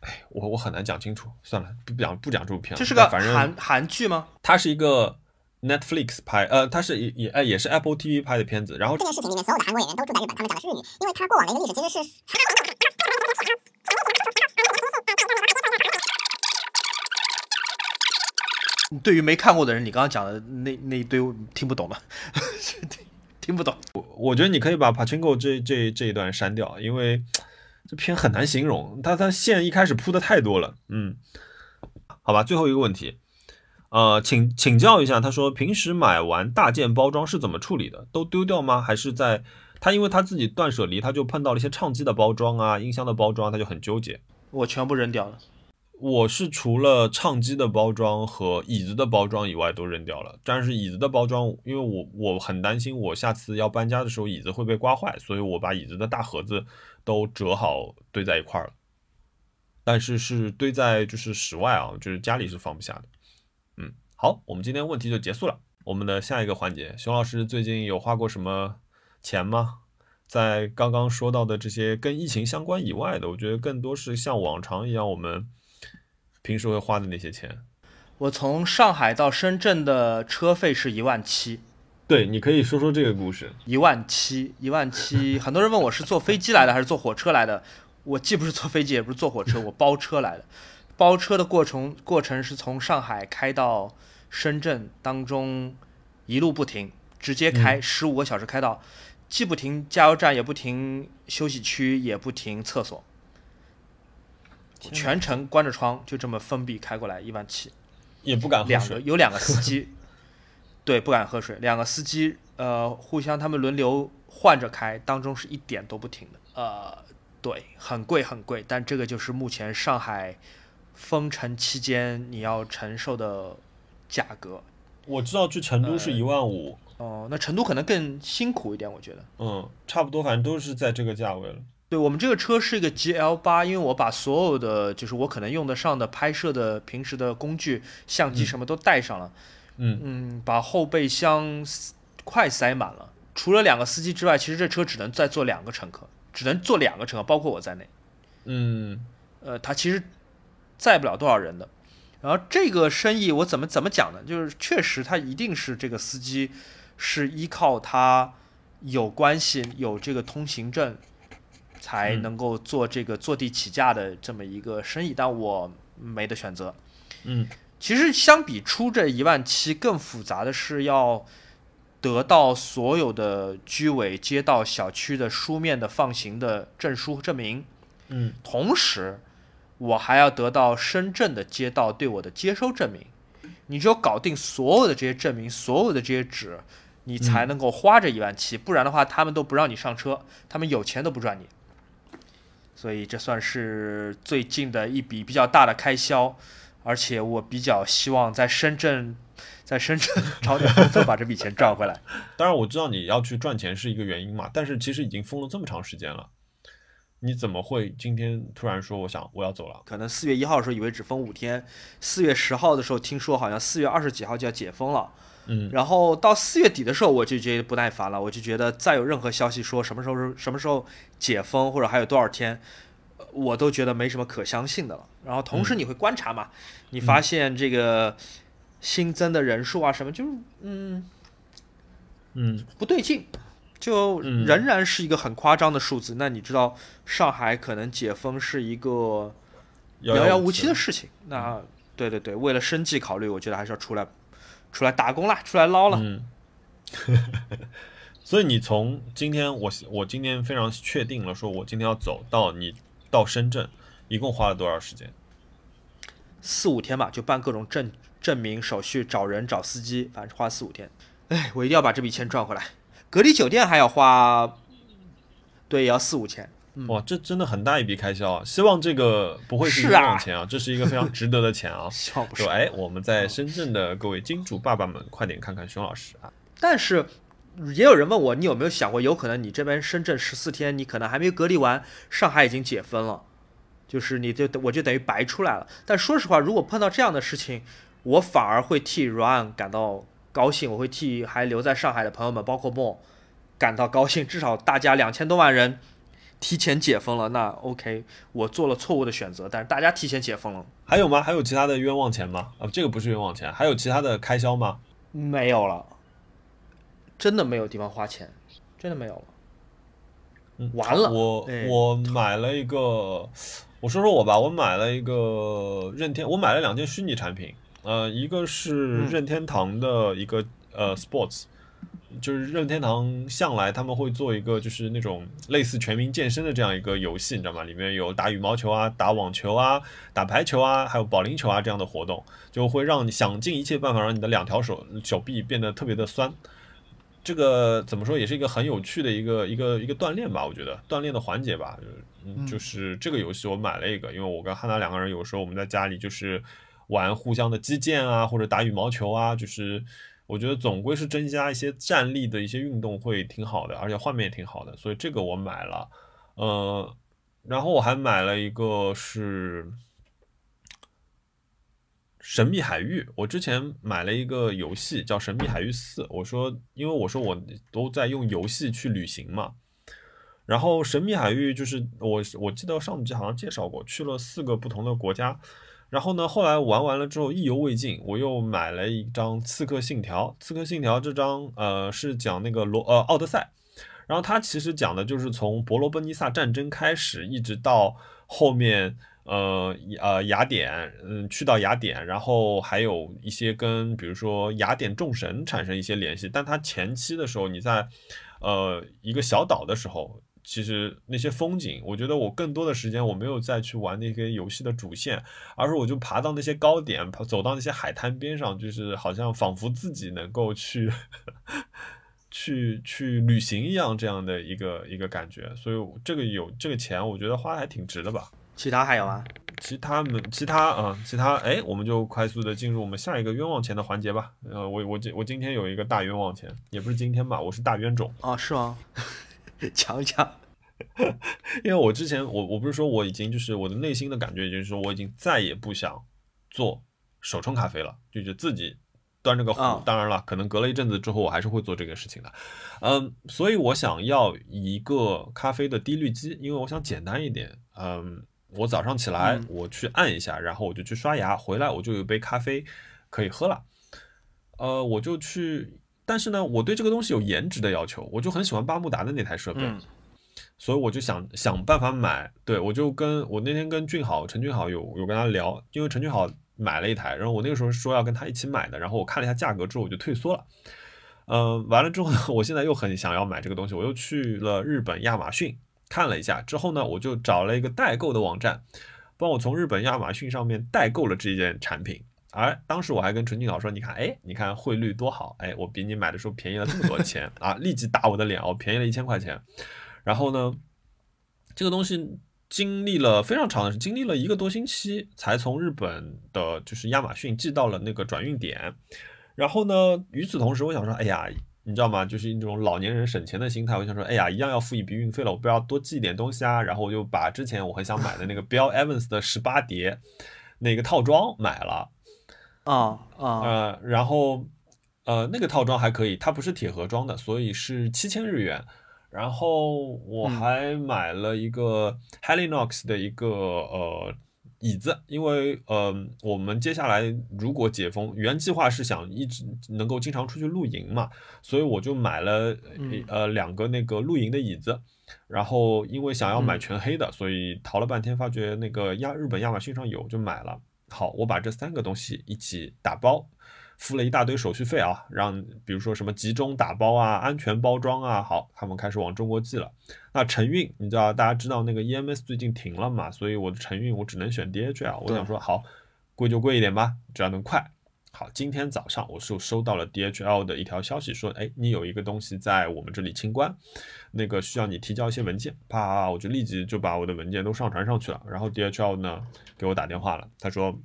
哎，我我很难讲清楚，算了，不讲不讲这部片了。这是个韩韩剧吗？它是一个 Netflix 拍，呃，它是也也哎也是 Apple TV 拍的片子。然后这件事情里面，所有的韩国演员都住在日本，他们讲的是日语，因为他过往的一个历史其实是。对于没看过的人，你刚刚讲的那那一堆听不懂了，听不懂。我我觉得你可以把 Pachinko 这这这一段删掉，因为。这篇很难形容，它它线一开始铺的太多了，嗯，好吧，最后一个问题，呃，请请教一下，他说平时买完大件包装是怎么处理的？都丢掉吗？还是在他因为他自己断舍离，他就碰到了一些唱机的包装啊、音箱的包装，他就很纠结。我全部扔掉了。我是除了唱机的包装和椅子的包装以外都扔掉了，但是椅子的包装，因为我我很担心我下次要搬家的时候椅子会被刮坏，所以我把椅子的大盒子都折好堆在一块儿了。但是是堆在就是室外啊，就是家里是放不下的。嗯，好，我们今天问题就结束了。我们的下一个环节，熊老师最近有花过什么钱吗？在刚刚说到的这些跟疫情相关以外的，我觉得更多是像往常一样我们。平时会花的那些钱，我从上海到深圳的车费是一万七。对，你可以说说这个故事。一万七，一万七。很多人问我是坐飞机来的还是坐火车来的，我既不是坐飞机也不是坐火车，我包车来的。包车的过程过程是从上海开到深圳，当中一路不停，直接开十五个小时，开到既不停加油站，也不停休息区，也不停厕所。全程关着窗，就这么封闭开过来，一万七，也不敢喝水。两个有两个司机，对，不敢喝水。两个司机，呃，互相他们轮流换着开，当中是一点都不停的。呃，对，很贵很贵，但这个就是目前上海封城期间你要承受的价格。我知道去成都是一万五。哦，那成都可能更辛苦一点，我觉得。嗯，差不多，反正都是在这个价位了。对我们这个车是一个 GL 八，因为我把所有的就是我可能用得上的拍摄的平时的工具、相机什么都带上了，嗯嗯，把后备箱快塞满了。除了两个司机之外，其实这车只能再坐两个乘客，只能坐两个乘客，包括我在内。嗯呃，它其实载不了多少人的。然后这个生意我怎么怎么讲呢？就是确实他一定是这个司机是依靠他有关系、有这个通行证，才嗯能够做这个坐地起价的这么一个生意。但我没得选择。嗯其实相比出这一万七，更复杂的是要得到所有的居委、街道、小区的书面的放行的证书证明。嗯同时，我还要得到深圳的街道对我的接收证明。你只有搞定所有的这些证明，所有的这些纸，你才能够花这一万七，不然的话，他们都不让你上车，他们有钱都不赚你。所以这算是最近的一笔比较大的开销，而且我比较希望在深圳，在深圳 找点工作把这笔钱赚回来。当然我知道你要去赚钱是一个原因嘛，但是其实已经封了这么长时间了，你怎么会今天突然说我想我要走了？可能四月一号的时候以为只封五天，四月十号的时候听说好像四月二十几号就要解封了，嗯然后到四月底的时候我就觉得不耐烦了，我就觉得再有任何消息说什么时候什么时候解封或者还有多少天，呃我都觉得没什么可相信的了。然后同时你会观察嘛，你发现这个新增的人数啊什么，就是嗯嗯不对劲，就嗯仍然是一个很夸张的数字。那你知道上海可能解封是一个。遥遥无期的事情。那对对对，为了生计考虑，我觉得还是要出来出来打工啦，出来捞了。嗯，所以你从今天我我今天非常确定了，说我今天要走到你到深圳，一共花了多少时间？四五天吧，就办各种证证明手续，找人找司机，反正花四五天。哎，我一定要把这笔钱赚回来。隔离酒店还要花，对，也要四五千。哇，这真的很大一笔开销啊！希望这个不会是是啊冤枉钱啊，这是一个非常值得的钱啊。说，。哎，我们在深圳的各位金主爸爸们，快点看看熊老师啊！但是也有人问我，你有没有想过，有可能你这边深圳十四天，你可能还没隔离完，上海已经解封了，就是你就我就等于白出来了。但说实话，如果碰到这样的事情，我反而会替 Ryan 感到高兴，我会替还留在上海的朋友们，包括梦感到高兴。至少大家两千多万人提前解封了，那 OK，我做了错误的选择，但是大家提前解封了，还有吗？还有其他的冤枉钱吗？啊，这个不是冤枉钱，还有其他的开销吗？没有了，真的没有地方花钱，真的没有了。嗯完了我哎我买了一个，我说说我吧，我买了一个任天，我买了两件虚拟产品，呃，一个是嗯任天堂的一个、呃 Sports，就是任天堂向来他们会做一个就是那种类似全民健身的这样一个游戏，你知道吗？里面有打羽毛球啊、打网球啊、打排球啊，还有保龄球啊这样的活动，就会让你想尽一切办法让你的两条手手臂变得特别的酸。这个怎么说，也是一个很有趣的一个一个一个锻炼吧，我觉得锻炼的环节吧，就是嗯，就是这个游戏我买了一个，因为我跟汉娜两个人有时候我们在家里就是玩互相的击剑啊，或者打羽毛球啊，就是我觉得总归是增加一些站立的一些运动会挺好的，而且画面也挺好的，所以这个我买了，呃，然后我还买了一个是。神秘海域，我之前买了一个游戏叫《神秘海域四》，我说，因为我说我都在用游戏去旅行嘛，然后神秘海域就是我我记得上集好像介绍过，去了四个不同的国家，然后呢，后来玩完了之后意犹未尽，我又买了一张《刺客信条》，《刺客信条》这张呃是讲那个罗呃奥德赛，然后它其实讲的就是从伯罗奔尼撒战争开始，一直到后面。呃呃，雅典，嗯，去到雅典，然后还有一些跟比如说雅典众神产生一些联系，但它前期的时候，你在呃一个小岛的时候，其实那些风景，我觉得我更多的时间我没有再去玩那些游戏的主线，而是我就爬到那些高点，爬走到那些海滩边上，就是好像仿佛自己能够去 去去旅行一样这样的一个一个感觉，所以这个有这个钱，我觉得花的还挺值的吧。其他还有吗？其他们，其他啊、其他，哎，我们就快速的进入我们下一个冤枉钱的环节吧。呃，我我今我今天有一个大冤枉钱，也不是今天吧，我是大冤种。啊，是吗？讲一讲。因为我之前我我不是说我已经就是我的内心的感觉，就是说我已经再也不想做手冲咖啡了，就是自己端着个壶。啊当然了，可能隔了一阵子之后，我还是会做这个事情的。嗯，所以我想要一个咖啡的滴滤机，因为我想简单一点。嗯，我早上起来嗯我去按一下，然后我就去刷牙，回来我就有一杯咖啡可以喝了。呃，我就去，但是呢，我对这个东西有颜值的要求，我就很喜欢巴慕达的那台设备。嗯所以我就想想办法买，对我就跟我那天跟俊豪陈俊豪有有跟他聊，因为陈俊豪买了一台，然后我那个时候说要跟他一起买的，然后我看了一下价格之后我就退缩了，嗯、完了之后呢，我现在又很想要买这个东西，我又去了日本亚马逊看了一下，之后呢，我就找了一个代购的网站，帮我从日本亚马逊上面代购了这件产品。而当时我还跟陈俊豪说：“你看，哎，你看汇率多好，哎，我比你买的时候便宜了这么多钱 啊！”立即打我的脸，我便宜了一千块钱。然后呢，这个东西经历了非常长的时间，经历了一个多星期，才从日本的就是亚马逊寄到了那个转运点。然后呢，与此同时，我想说，哎呀，你知道吗？就是一种老年人省钱的心态。我想说，哎呀，一样要付一笔运费了，我不要多寄一点东西啊。然后我就把之前我很想买的那个 Bill Evans 的十八碟那个套装买了。啊啊呃，然后呃，那个套装还可以，它不是铁盒装的，所以是七千日元。然后我嗯还买了一个 Helinox 的一个呃椅子，因为呃我们接下来如果解封，原计划是想一直能够经常出去露营嘛，所以我就买了嗯呃两个那个露营的椅子。然后因为想要买嗯全黑的，所以淘了半天，发觉那个亚日本亚马逊上有，就买了。好，我把这三个东西一起打包，付了一大堆手续费啊，让比如说什么集中打包啊、安全包装啊，好，他们开始往中国寄了。那承运，你知道大家知道那个 EMS 最近停了嘛，所以我的承运我只能选 DHL。我想说好，贵就贵一点吧，只要能快。好，今天早上我就收到了 DHL 的一条消息，说，哎，你有一个东西在我们这里清关，那个需要你提交一些文件，啪，我就立即就把我的文件都上传上去了。然后 DHL 呢给我打电话了，他说，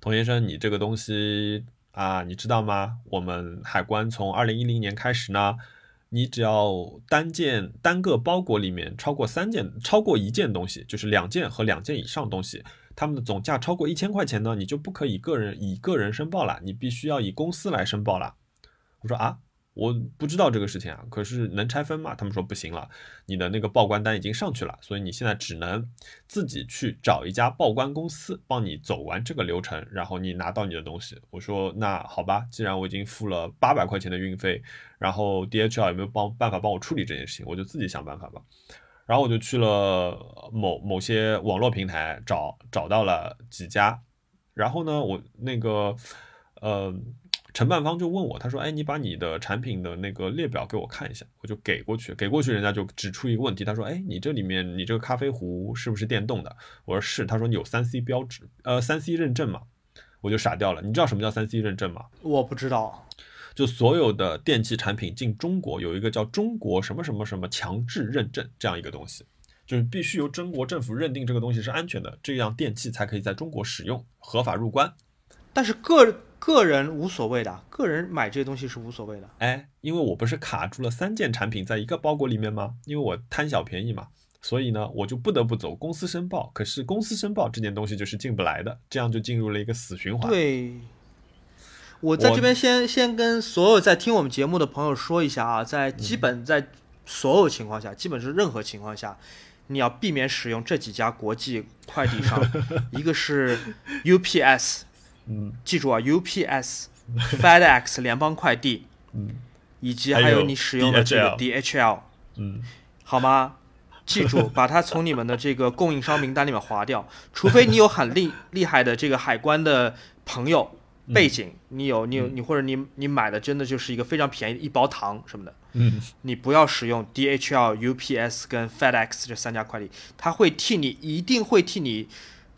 童先生，你这个东西啊，你知道吗？我们海关从二零一零年开始呢，你只要单件单个包裹里面超过三件，超过一件东西，就是两件和两件以上东西，他们的总价超过一千块钱呢，你就不可以个人以个人申报了，你必须要以公司来申报了。我说啊，我不知道这个事情啊，可是能拆分吗？他们说不行了，你的那个报关单已经上去了，所以你现在只能自己去找一家报关公司帮你走完这个流程，然后你拿到你的东西。我说那好吧，既然我已经付了八百块钱的运费，然后 DHL 有没有帮办法帮我处理这件事情，我就自己想办法吧。然后我就去了某某些网络平台找找到了几家，然后呢，我那个呃承办方就问我，他说：“哎，你把你的产品的那个列表给我看一下。”我就给过去，给过去，人家就指出一个问题，他说：“哎，你这里面你这个咖啡壶是不是电动的？”我说：“是。”他说：“你有三 C 标志，呃，三 C 认证吗？”我就傻掉了。你知道什么叫三 C 认证吗？我不知道。就所有的电器产品进中国有一个叫中国什么什么什么强制认证这样一个东西，就是必须由中国政府认定这个东西是安全的，这样电器才可以在中国使用，合法入关。但是个个人无所谓的，个人买这些东西是无所谓的。哎，因为我不是卡住了三件产品在一个包裹里面吗？因为我贪小便宜嘛，所以呢，我就不得不走公司申报。可是公司申报这件东西就是进不来的，这样就进入了一个死循环。对，我在这边先先跟所有在听我们节目的朋友说一下啊，在嗯基本在所有情况下，基本是任何情况下，你要避免使用这几家国际快递商，一个是 UPS，嗯。记住啊，UPS、FedEx 联邦快递，嗯。以及还有你使用的这个 DHL，嗯，好吗？记住，把它从你们的这个供应商名单里面划掉，除非你有很厉 厉害的这个海关的朋友背景，你有你有你或者你你买的真的就是一个非常便宜的一包糖什么的，嗯，你不要使用 DHL、UPS 跟 FedEx 这三家快递，他会替你一定会替你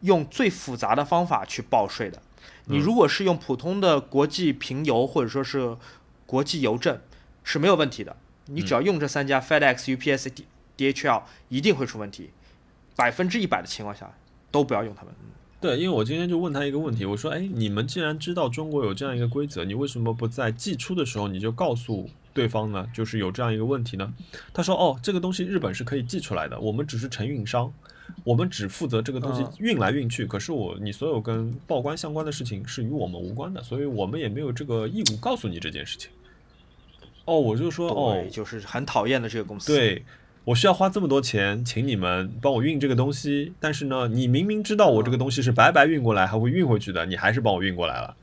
用最复杂的方法去报税的。你如果是用普通的国际平邮或者说是国际邮政是没有问题的，你只要用这三家 FedEx、UPS、DHL 一定会出问题，百分之一百的情况下都不要用它们。对，因为我今天就问他一个问题，我说，哎，你们既然知道中国有这样一个规则，你为什么不在寄出的时候你就告诉对方呢，就是有这样一个问题呢？他说：“哦，这个东西日本是可以寄出来的，我们只是承运商，我们只负责这个东西嗯运来运去。可是我你所有跟报关相关的事情是与我们无关的，所以我们也没有这个义务告诉你这件事情。”哦，我就说哦，，就是很讨厌的这个公司。，对我需要花这么多钱请你们帮我运这个东西，但是呢，你明明知道我这个东西是白白运过来还会运回去的，你还是帮我运过来了，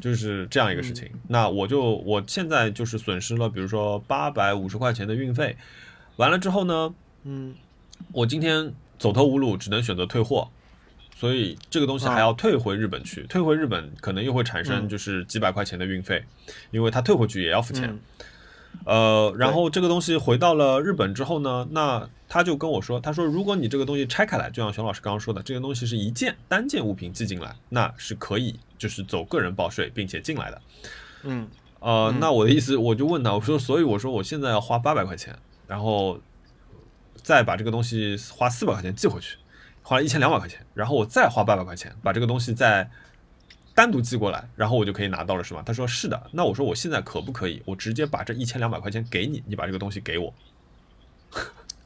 就是这样一个事情。那我就我现在就是损失了，比如说八百五十块钱的运费，完了之后呢，嗯，我今天走投无路，只能选择退货。所以这个东西还要退回日本去，退回日本可能又会产生嗯就是几百块钱的运费，因为他退回去也要付钱。嗯呃，然后这个东西回到了日本之后呢，那他就跟我说，他说如果你这个东西拆开来，就像熊老师刚刚说的，这个东西是一件单件物品寄进来，那是可以就是走个人报税并且进来的。嗯呃，嗯那我的意思，我就问他，我说，所以我说我现在要花八百块钱，然后再把这个东西花四百块钱寄回去，花了一千两百块钱，然后我再花八百块钱把这个东西再单独寄过来，然后我就可以拿到了，是吗？他说是的。那我说我现在可不可以，我直接把这一千两百块钱给你，你把这个东西给我。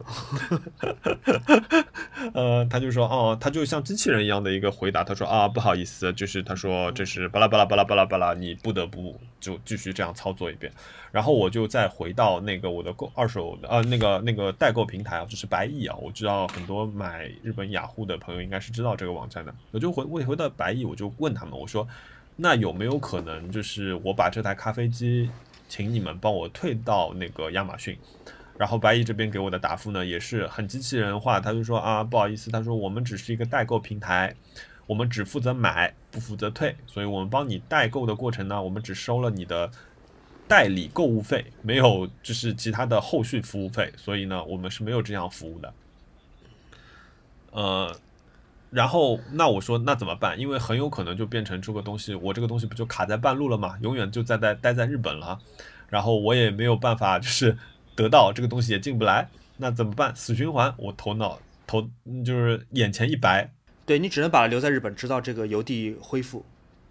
呃，他就说哦，他就像机器人一样的一个回答，他说啊，不好意思，就是他说这是巴拉巴拉巴拉巴拉巴拉，你不得不就继续这样操作一遍。然后我就再回到那个我的购二手的呃那个那个代购平台啊，就是白蚁啊，我知道很多买日本雅虎的朋友应该是知道这个网站的。我就回我回到白蚁，我就问他们，我说那有没有可能就是我把这台咖啡机，请你们帮我退到那个亚马逊？然后白蚁这边给我的答复呢，也是很机器人化，他就说啊，不好意思，他说我们只是一个代购平台，我们只负责买，不负责退，所以我们帮你代购的过程呢，我们只收了你的代理购物费，没有就是其他的后续服务费，所以呢，我们是没有这样服务的。呃，然后那我说那怎么办？因为很有可能就变成这个东西，我这个东西不就卡在半路了吗？永远就在在待在日本了，然后我也没有办法就是得到这个东西也进不来，那怎么办？死循环，我头脑头嗯就是眼前一白，对你只能把它留在日本，直到这个邮递恢复，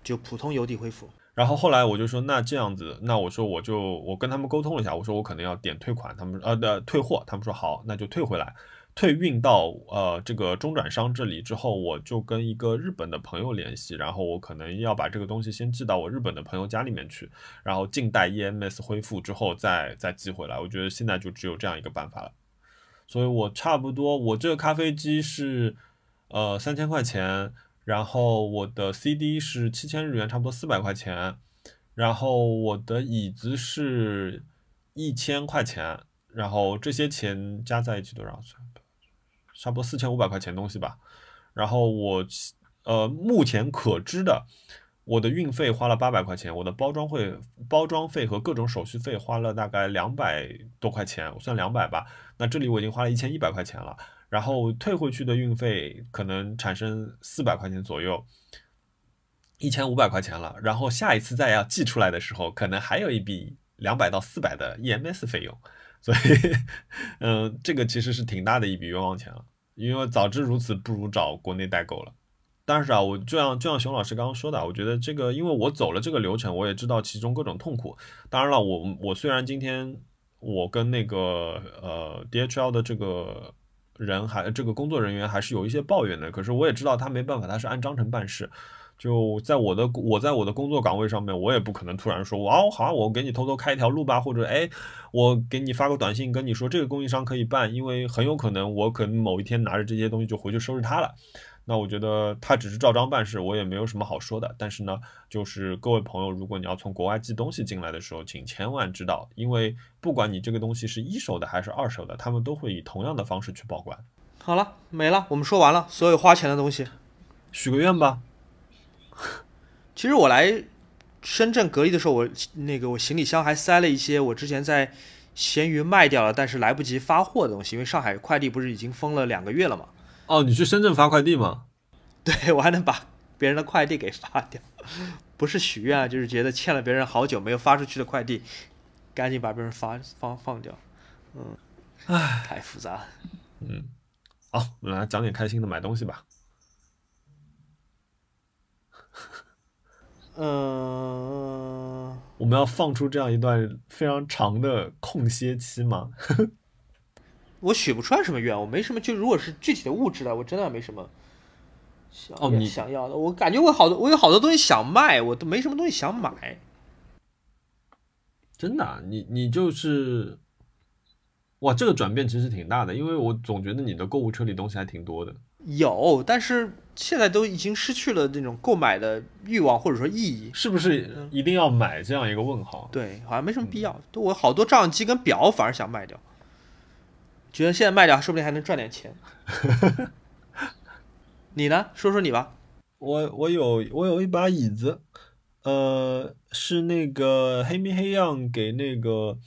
就普通邮递恢复。然后后来我就说，那这样子，那我说我就我跟他们沟通了一下，我说我可能要点退款，他们呃的退货，他们说好，那就退回来，退运到呃这个中转商这里之后，我就跟一个日本的朋友联系，然后我可能要把这个东西先寄到我日本的朋友家里面去，然后静待 EMS 恢复之后再再寄回来。我觉得现在就只有这样一个办法了，所以我差不多我这个咖啡机是呃三千块钱。然后我的 CD 是七千日元，差不多四百块钱。然后我的椅子是一千块钱，然后这些钱加在一起多少？差不多四千五百块钱东西吧。然后我呃目前可知的，我的运费花了八百块钱，我的包装费、包装费和各种手续费花了大概两百多块钱，我算两百吧。那这里我已经花了一千一百块钱了。然后退回去的运费可能产生四百块钱左右，一千五百块钱了。然后下一次再要寄出来的时候，可能还有一笔两百到四百的 EMS 费用。所以，嗯，这个其实是挺大的一笔冤枉钱了。因为早知如此，不如找国内代购了。但是啊，我就像就像熊老师刚刚说的，我觉得这个，因为我走了这个流程，我也知道其中各种痛苦。当然了，我我虽然今天我跟那个呃 DHL 的这个。人还这个工作人员还是有一些抱怨的，可是我也知道他没办法，他是按章程办事。就在我的我在我的工作岗位上面，我也不可能突然说，哇，好，我给你偷偷开一条路吧，或者哎，我给你发个短信跟你说这个供应商可以办，因为很有可能我可能某一天拿着这些东西就回去收拾他了。那我觉得他只是照章办事，我也没有什么好说的。但是呢，就是各位朋友，如果你要从国外寄东西进来的时候，请千万知道，因为不管你这个东西是一手的还是二手的，他们都会以同样的方式去报关。好了，没了，我们说完了所有花钱的东西。许个愿吧。其实我来深圳隔离的时候，我那个我行李箱还塞了一些我之前在闲鱼卖掉了，但是来不及发货的东西，因为上海快递不是已经封了两个月了嘛。哦，你去深圳发快递吗？对我还能把别人的快递给发掉，不是许愿啊，就是觉得欠了别人好久没有发出去的快递，赶紧把别人发放放掉。嗯，唉，太复杂了。嗯，好，我们来讲点开心的，买东西吧。嗯、我们要放出这样一段非常长的空歇期吗？我许不出来什么愿，我没什么。就如果是具体的物质的，我真的没什么想、哦你想要的。我感觉我好多，我有好多东西想卖，我都没什么东西想买。真的啊、你你就是，哇，这个转变其实挺大的，因为我总觉得你的购物车里东西还挺多的。有，但是现在都已经失去了那种购买的欲望或者说意义。是不是一定要买这样一个问号？对，好像没什么必要。都我好多照相机跟表反而想卖掉，觉得现在卖掉说不定还能赚点钱。你呢？说说你吧。我我有我有一把椅子，呃，是那个黑米黑样给那个，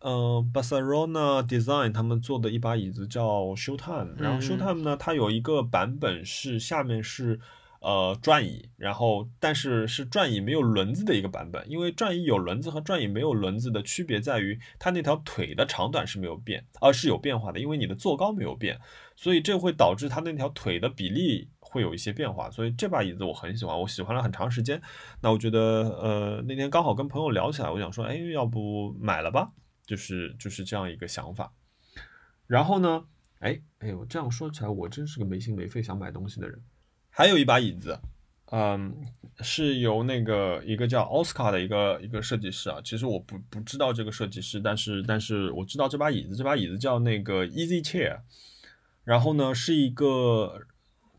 呃，Barcelona Design 他们做的一把椅子叫 Showtime，然后嗯 Showtime 呢，它有一个版本是下面是呃转椅，然后但是是转椅没有轮子的一个版本，因为转椅有轮子和转椅没有轮子的区别在于它那条腿的长短是没有变，而、是有变化的，因为你的坐高没有变，所以这会导致它那条腿的比例会有一些变化，所以这把椅子我很喜欢，我喜欢了很长时间。那我觉得，呃，那天刚好跟朋友聊起来，我想说，哎，要不买了吧？就是就是这样一个想法。然后呢，哎哎，我这样说起来，我真是个没心没肺想买东西的人。还有一把椅子，嗯，是由那个一个叫奥斯卡的一个一个设计师啊，其实我不不知道这个设计师，但是但是我知道这把椅子，这把椅子叫那个 Easy Chair，然后呢是一个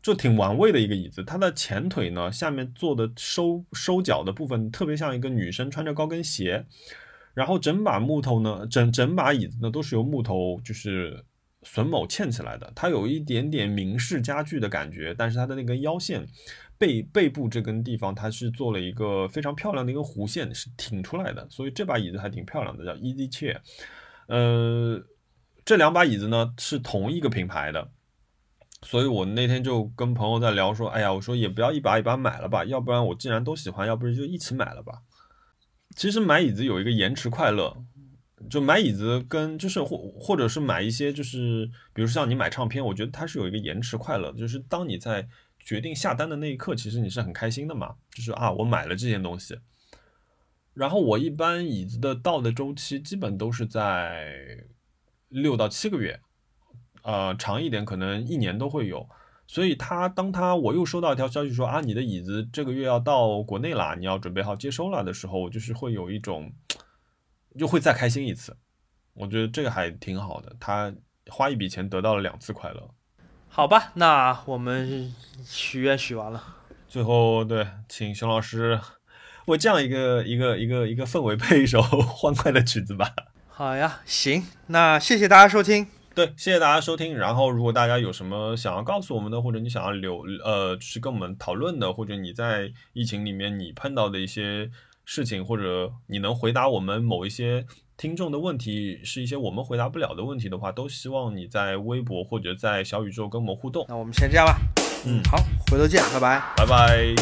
就挺玩味的一个椅子，它的前腿呢下面做的收收脚的部分特别像一个女生穿着高跟鞋，然后整把木头呢，整整把椅子呢都是由木头就是榫卯嵌起来的，它有一点点明式家具的感觉，但是它的那根腰线背背部这根地方，它是做了一个非常漂亮的一个弧线，是挺出来的，所以这把椅子还挺漂亮的，叫 Easy Chair。呃，这两把椅子呢是同一个品牌的，所以我那天就跟朋友在聊说，哎呀，我说也不要一把一把买了吧，要不然我既然都喜欢，要不然就一起买了吧。其实买椅子有一个延迟快乐，就买椅子跟就是或或者是买一些就是，比如说像你买唱片，我觉得它是有一个延迟快乐，就是当你在决定下单的那一刻，其实你是很开心的嘛，就是啊，我买了这件东西。然后我一般椅子的到的周期基本都是在六到七个月，呃，长一点可能一年都会有。所以他当他我又收到一条消息说啊，你的椅子这个月要到国内啦，你要准备好接收了的时候，我就是会有一种就会再开心一次。我觉得这个还挺好的，他花一笔钱得到了两次快乐。好吧，那我们许愿许完了。最后，对，请熊老师为这样一个一个一个一个氛围配一首欢快的曲子吧。好呀，行，那谢谢大家收听。对，谢谢大家收听。然后，如果大家有什么想要告诉我们的，或者你想要留呃，就是跟我们讨论的，或者你在疫情里面你碰到的一些事情，或者你能回答我们某一些听众的问题，是一些我们回答不了的问题的话，都希望你在微博或者在小宇宙跟我们互动。那我们先这样吧。嗯好，回头见，拜拜。拜拜。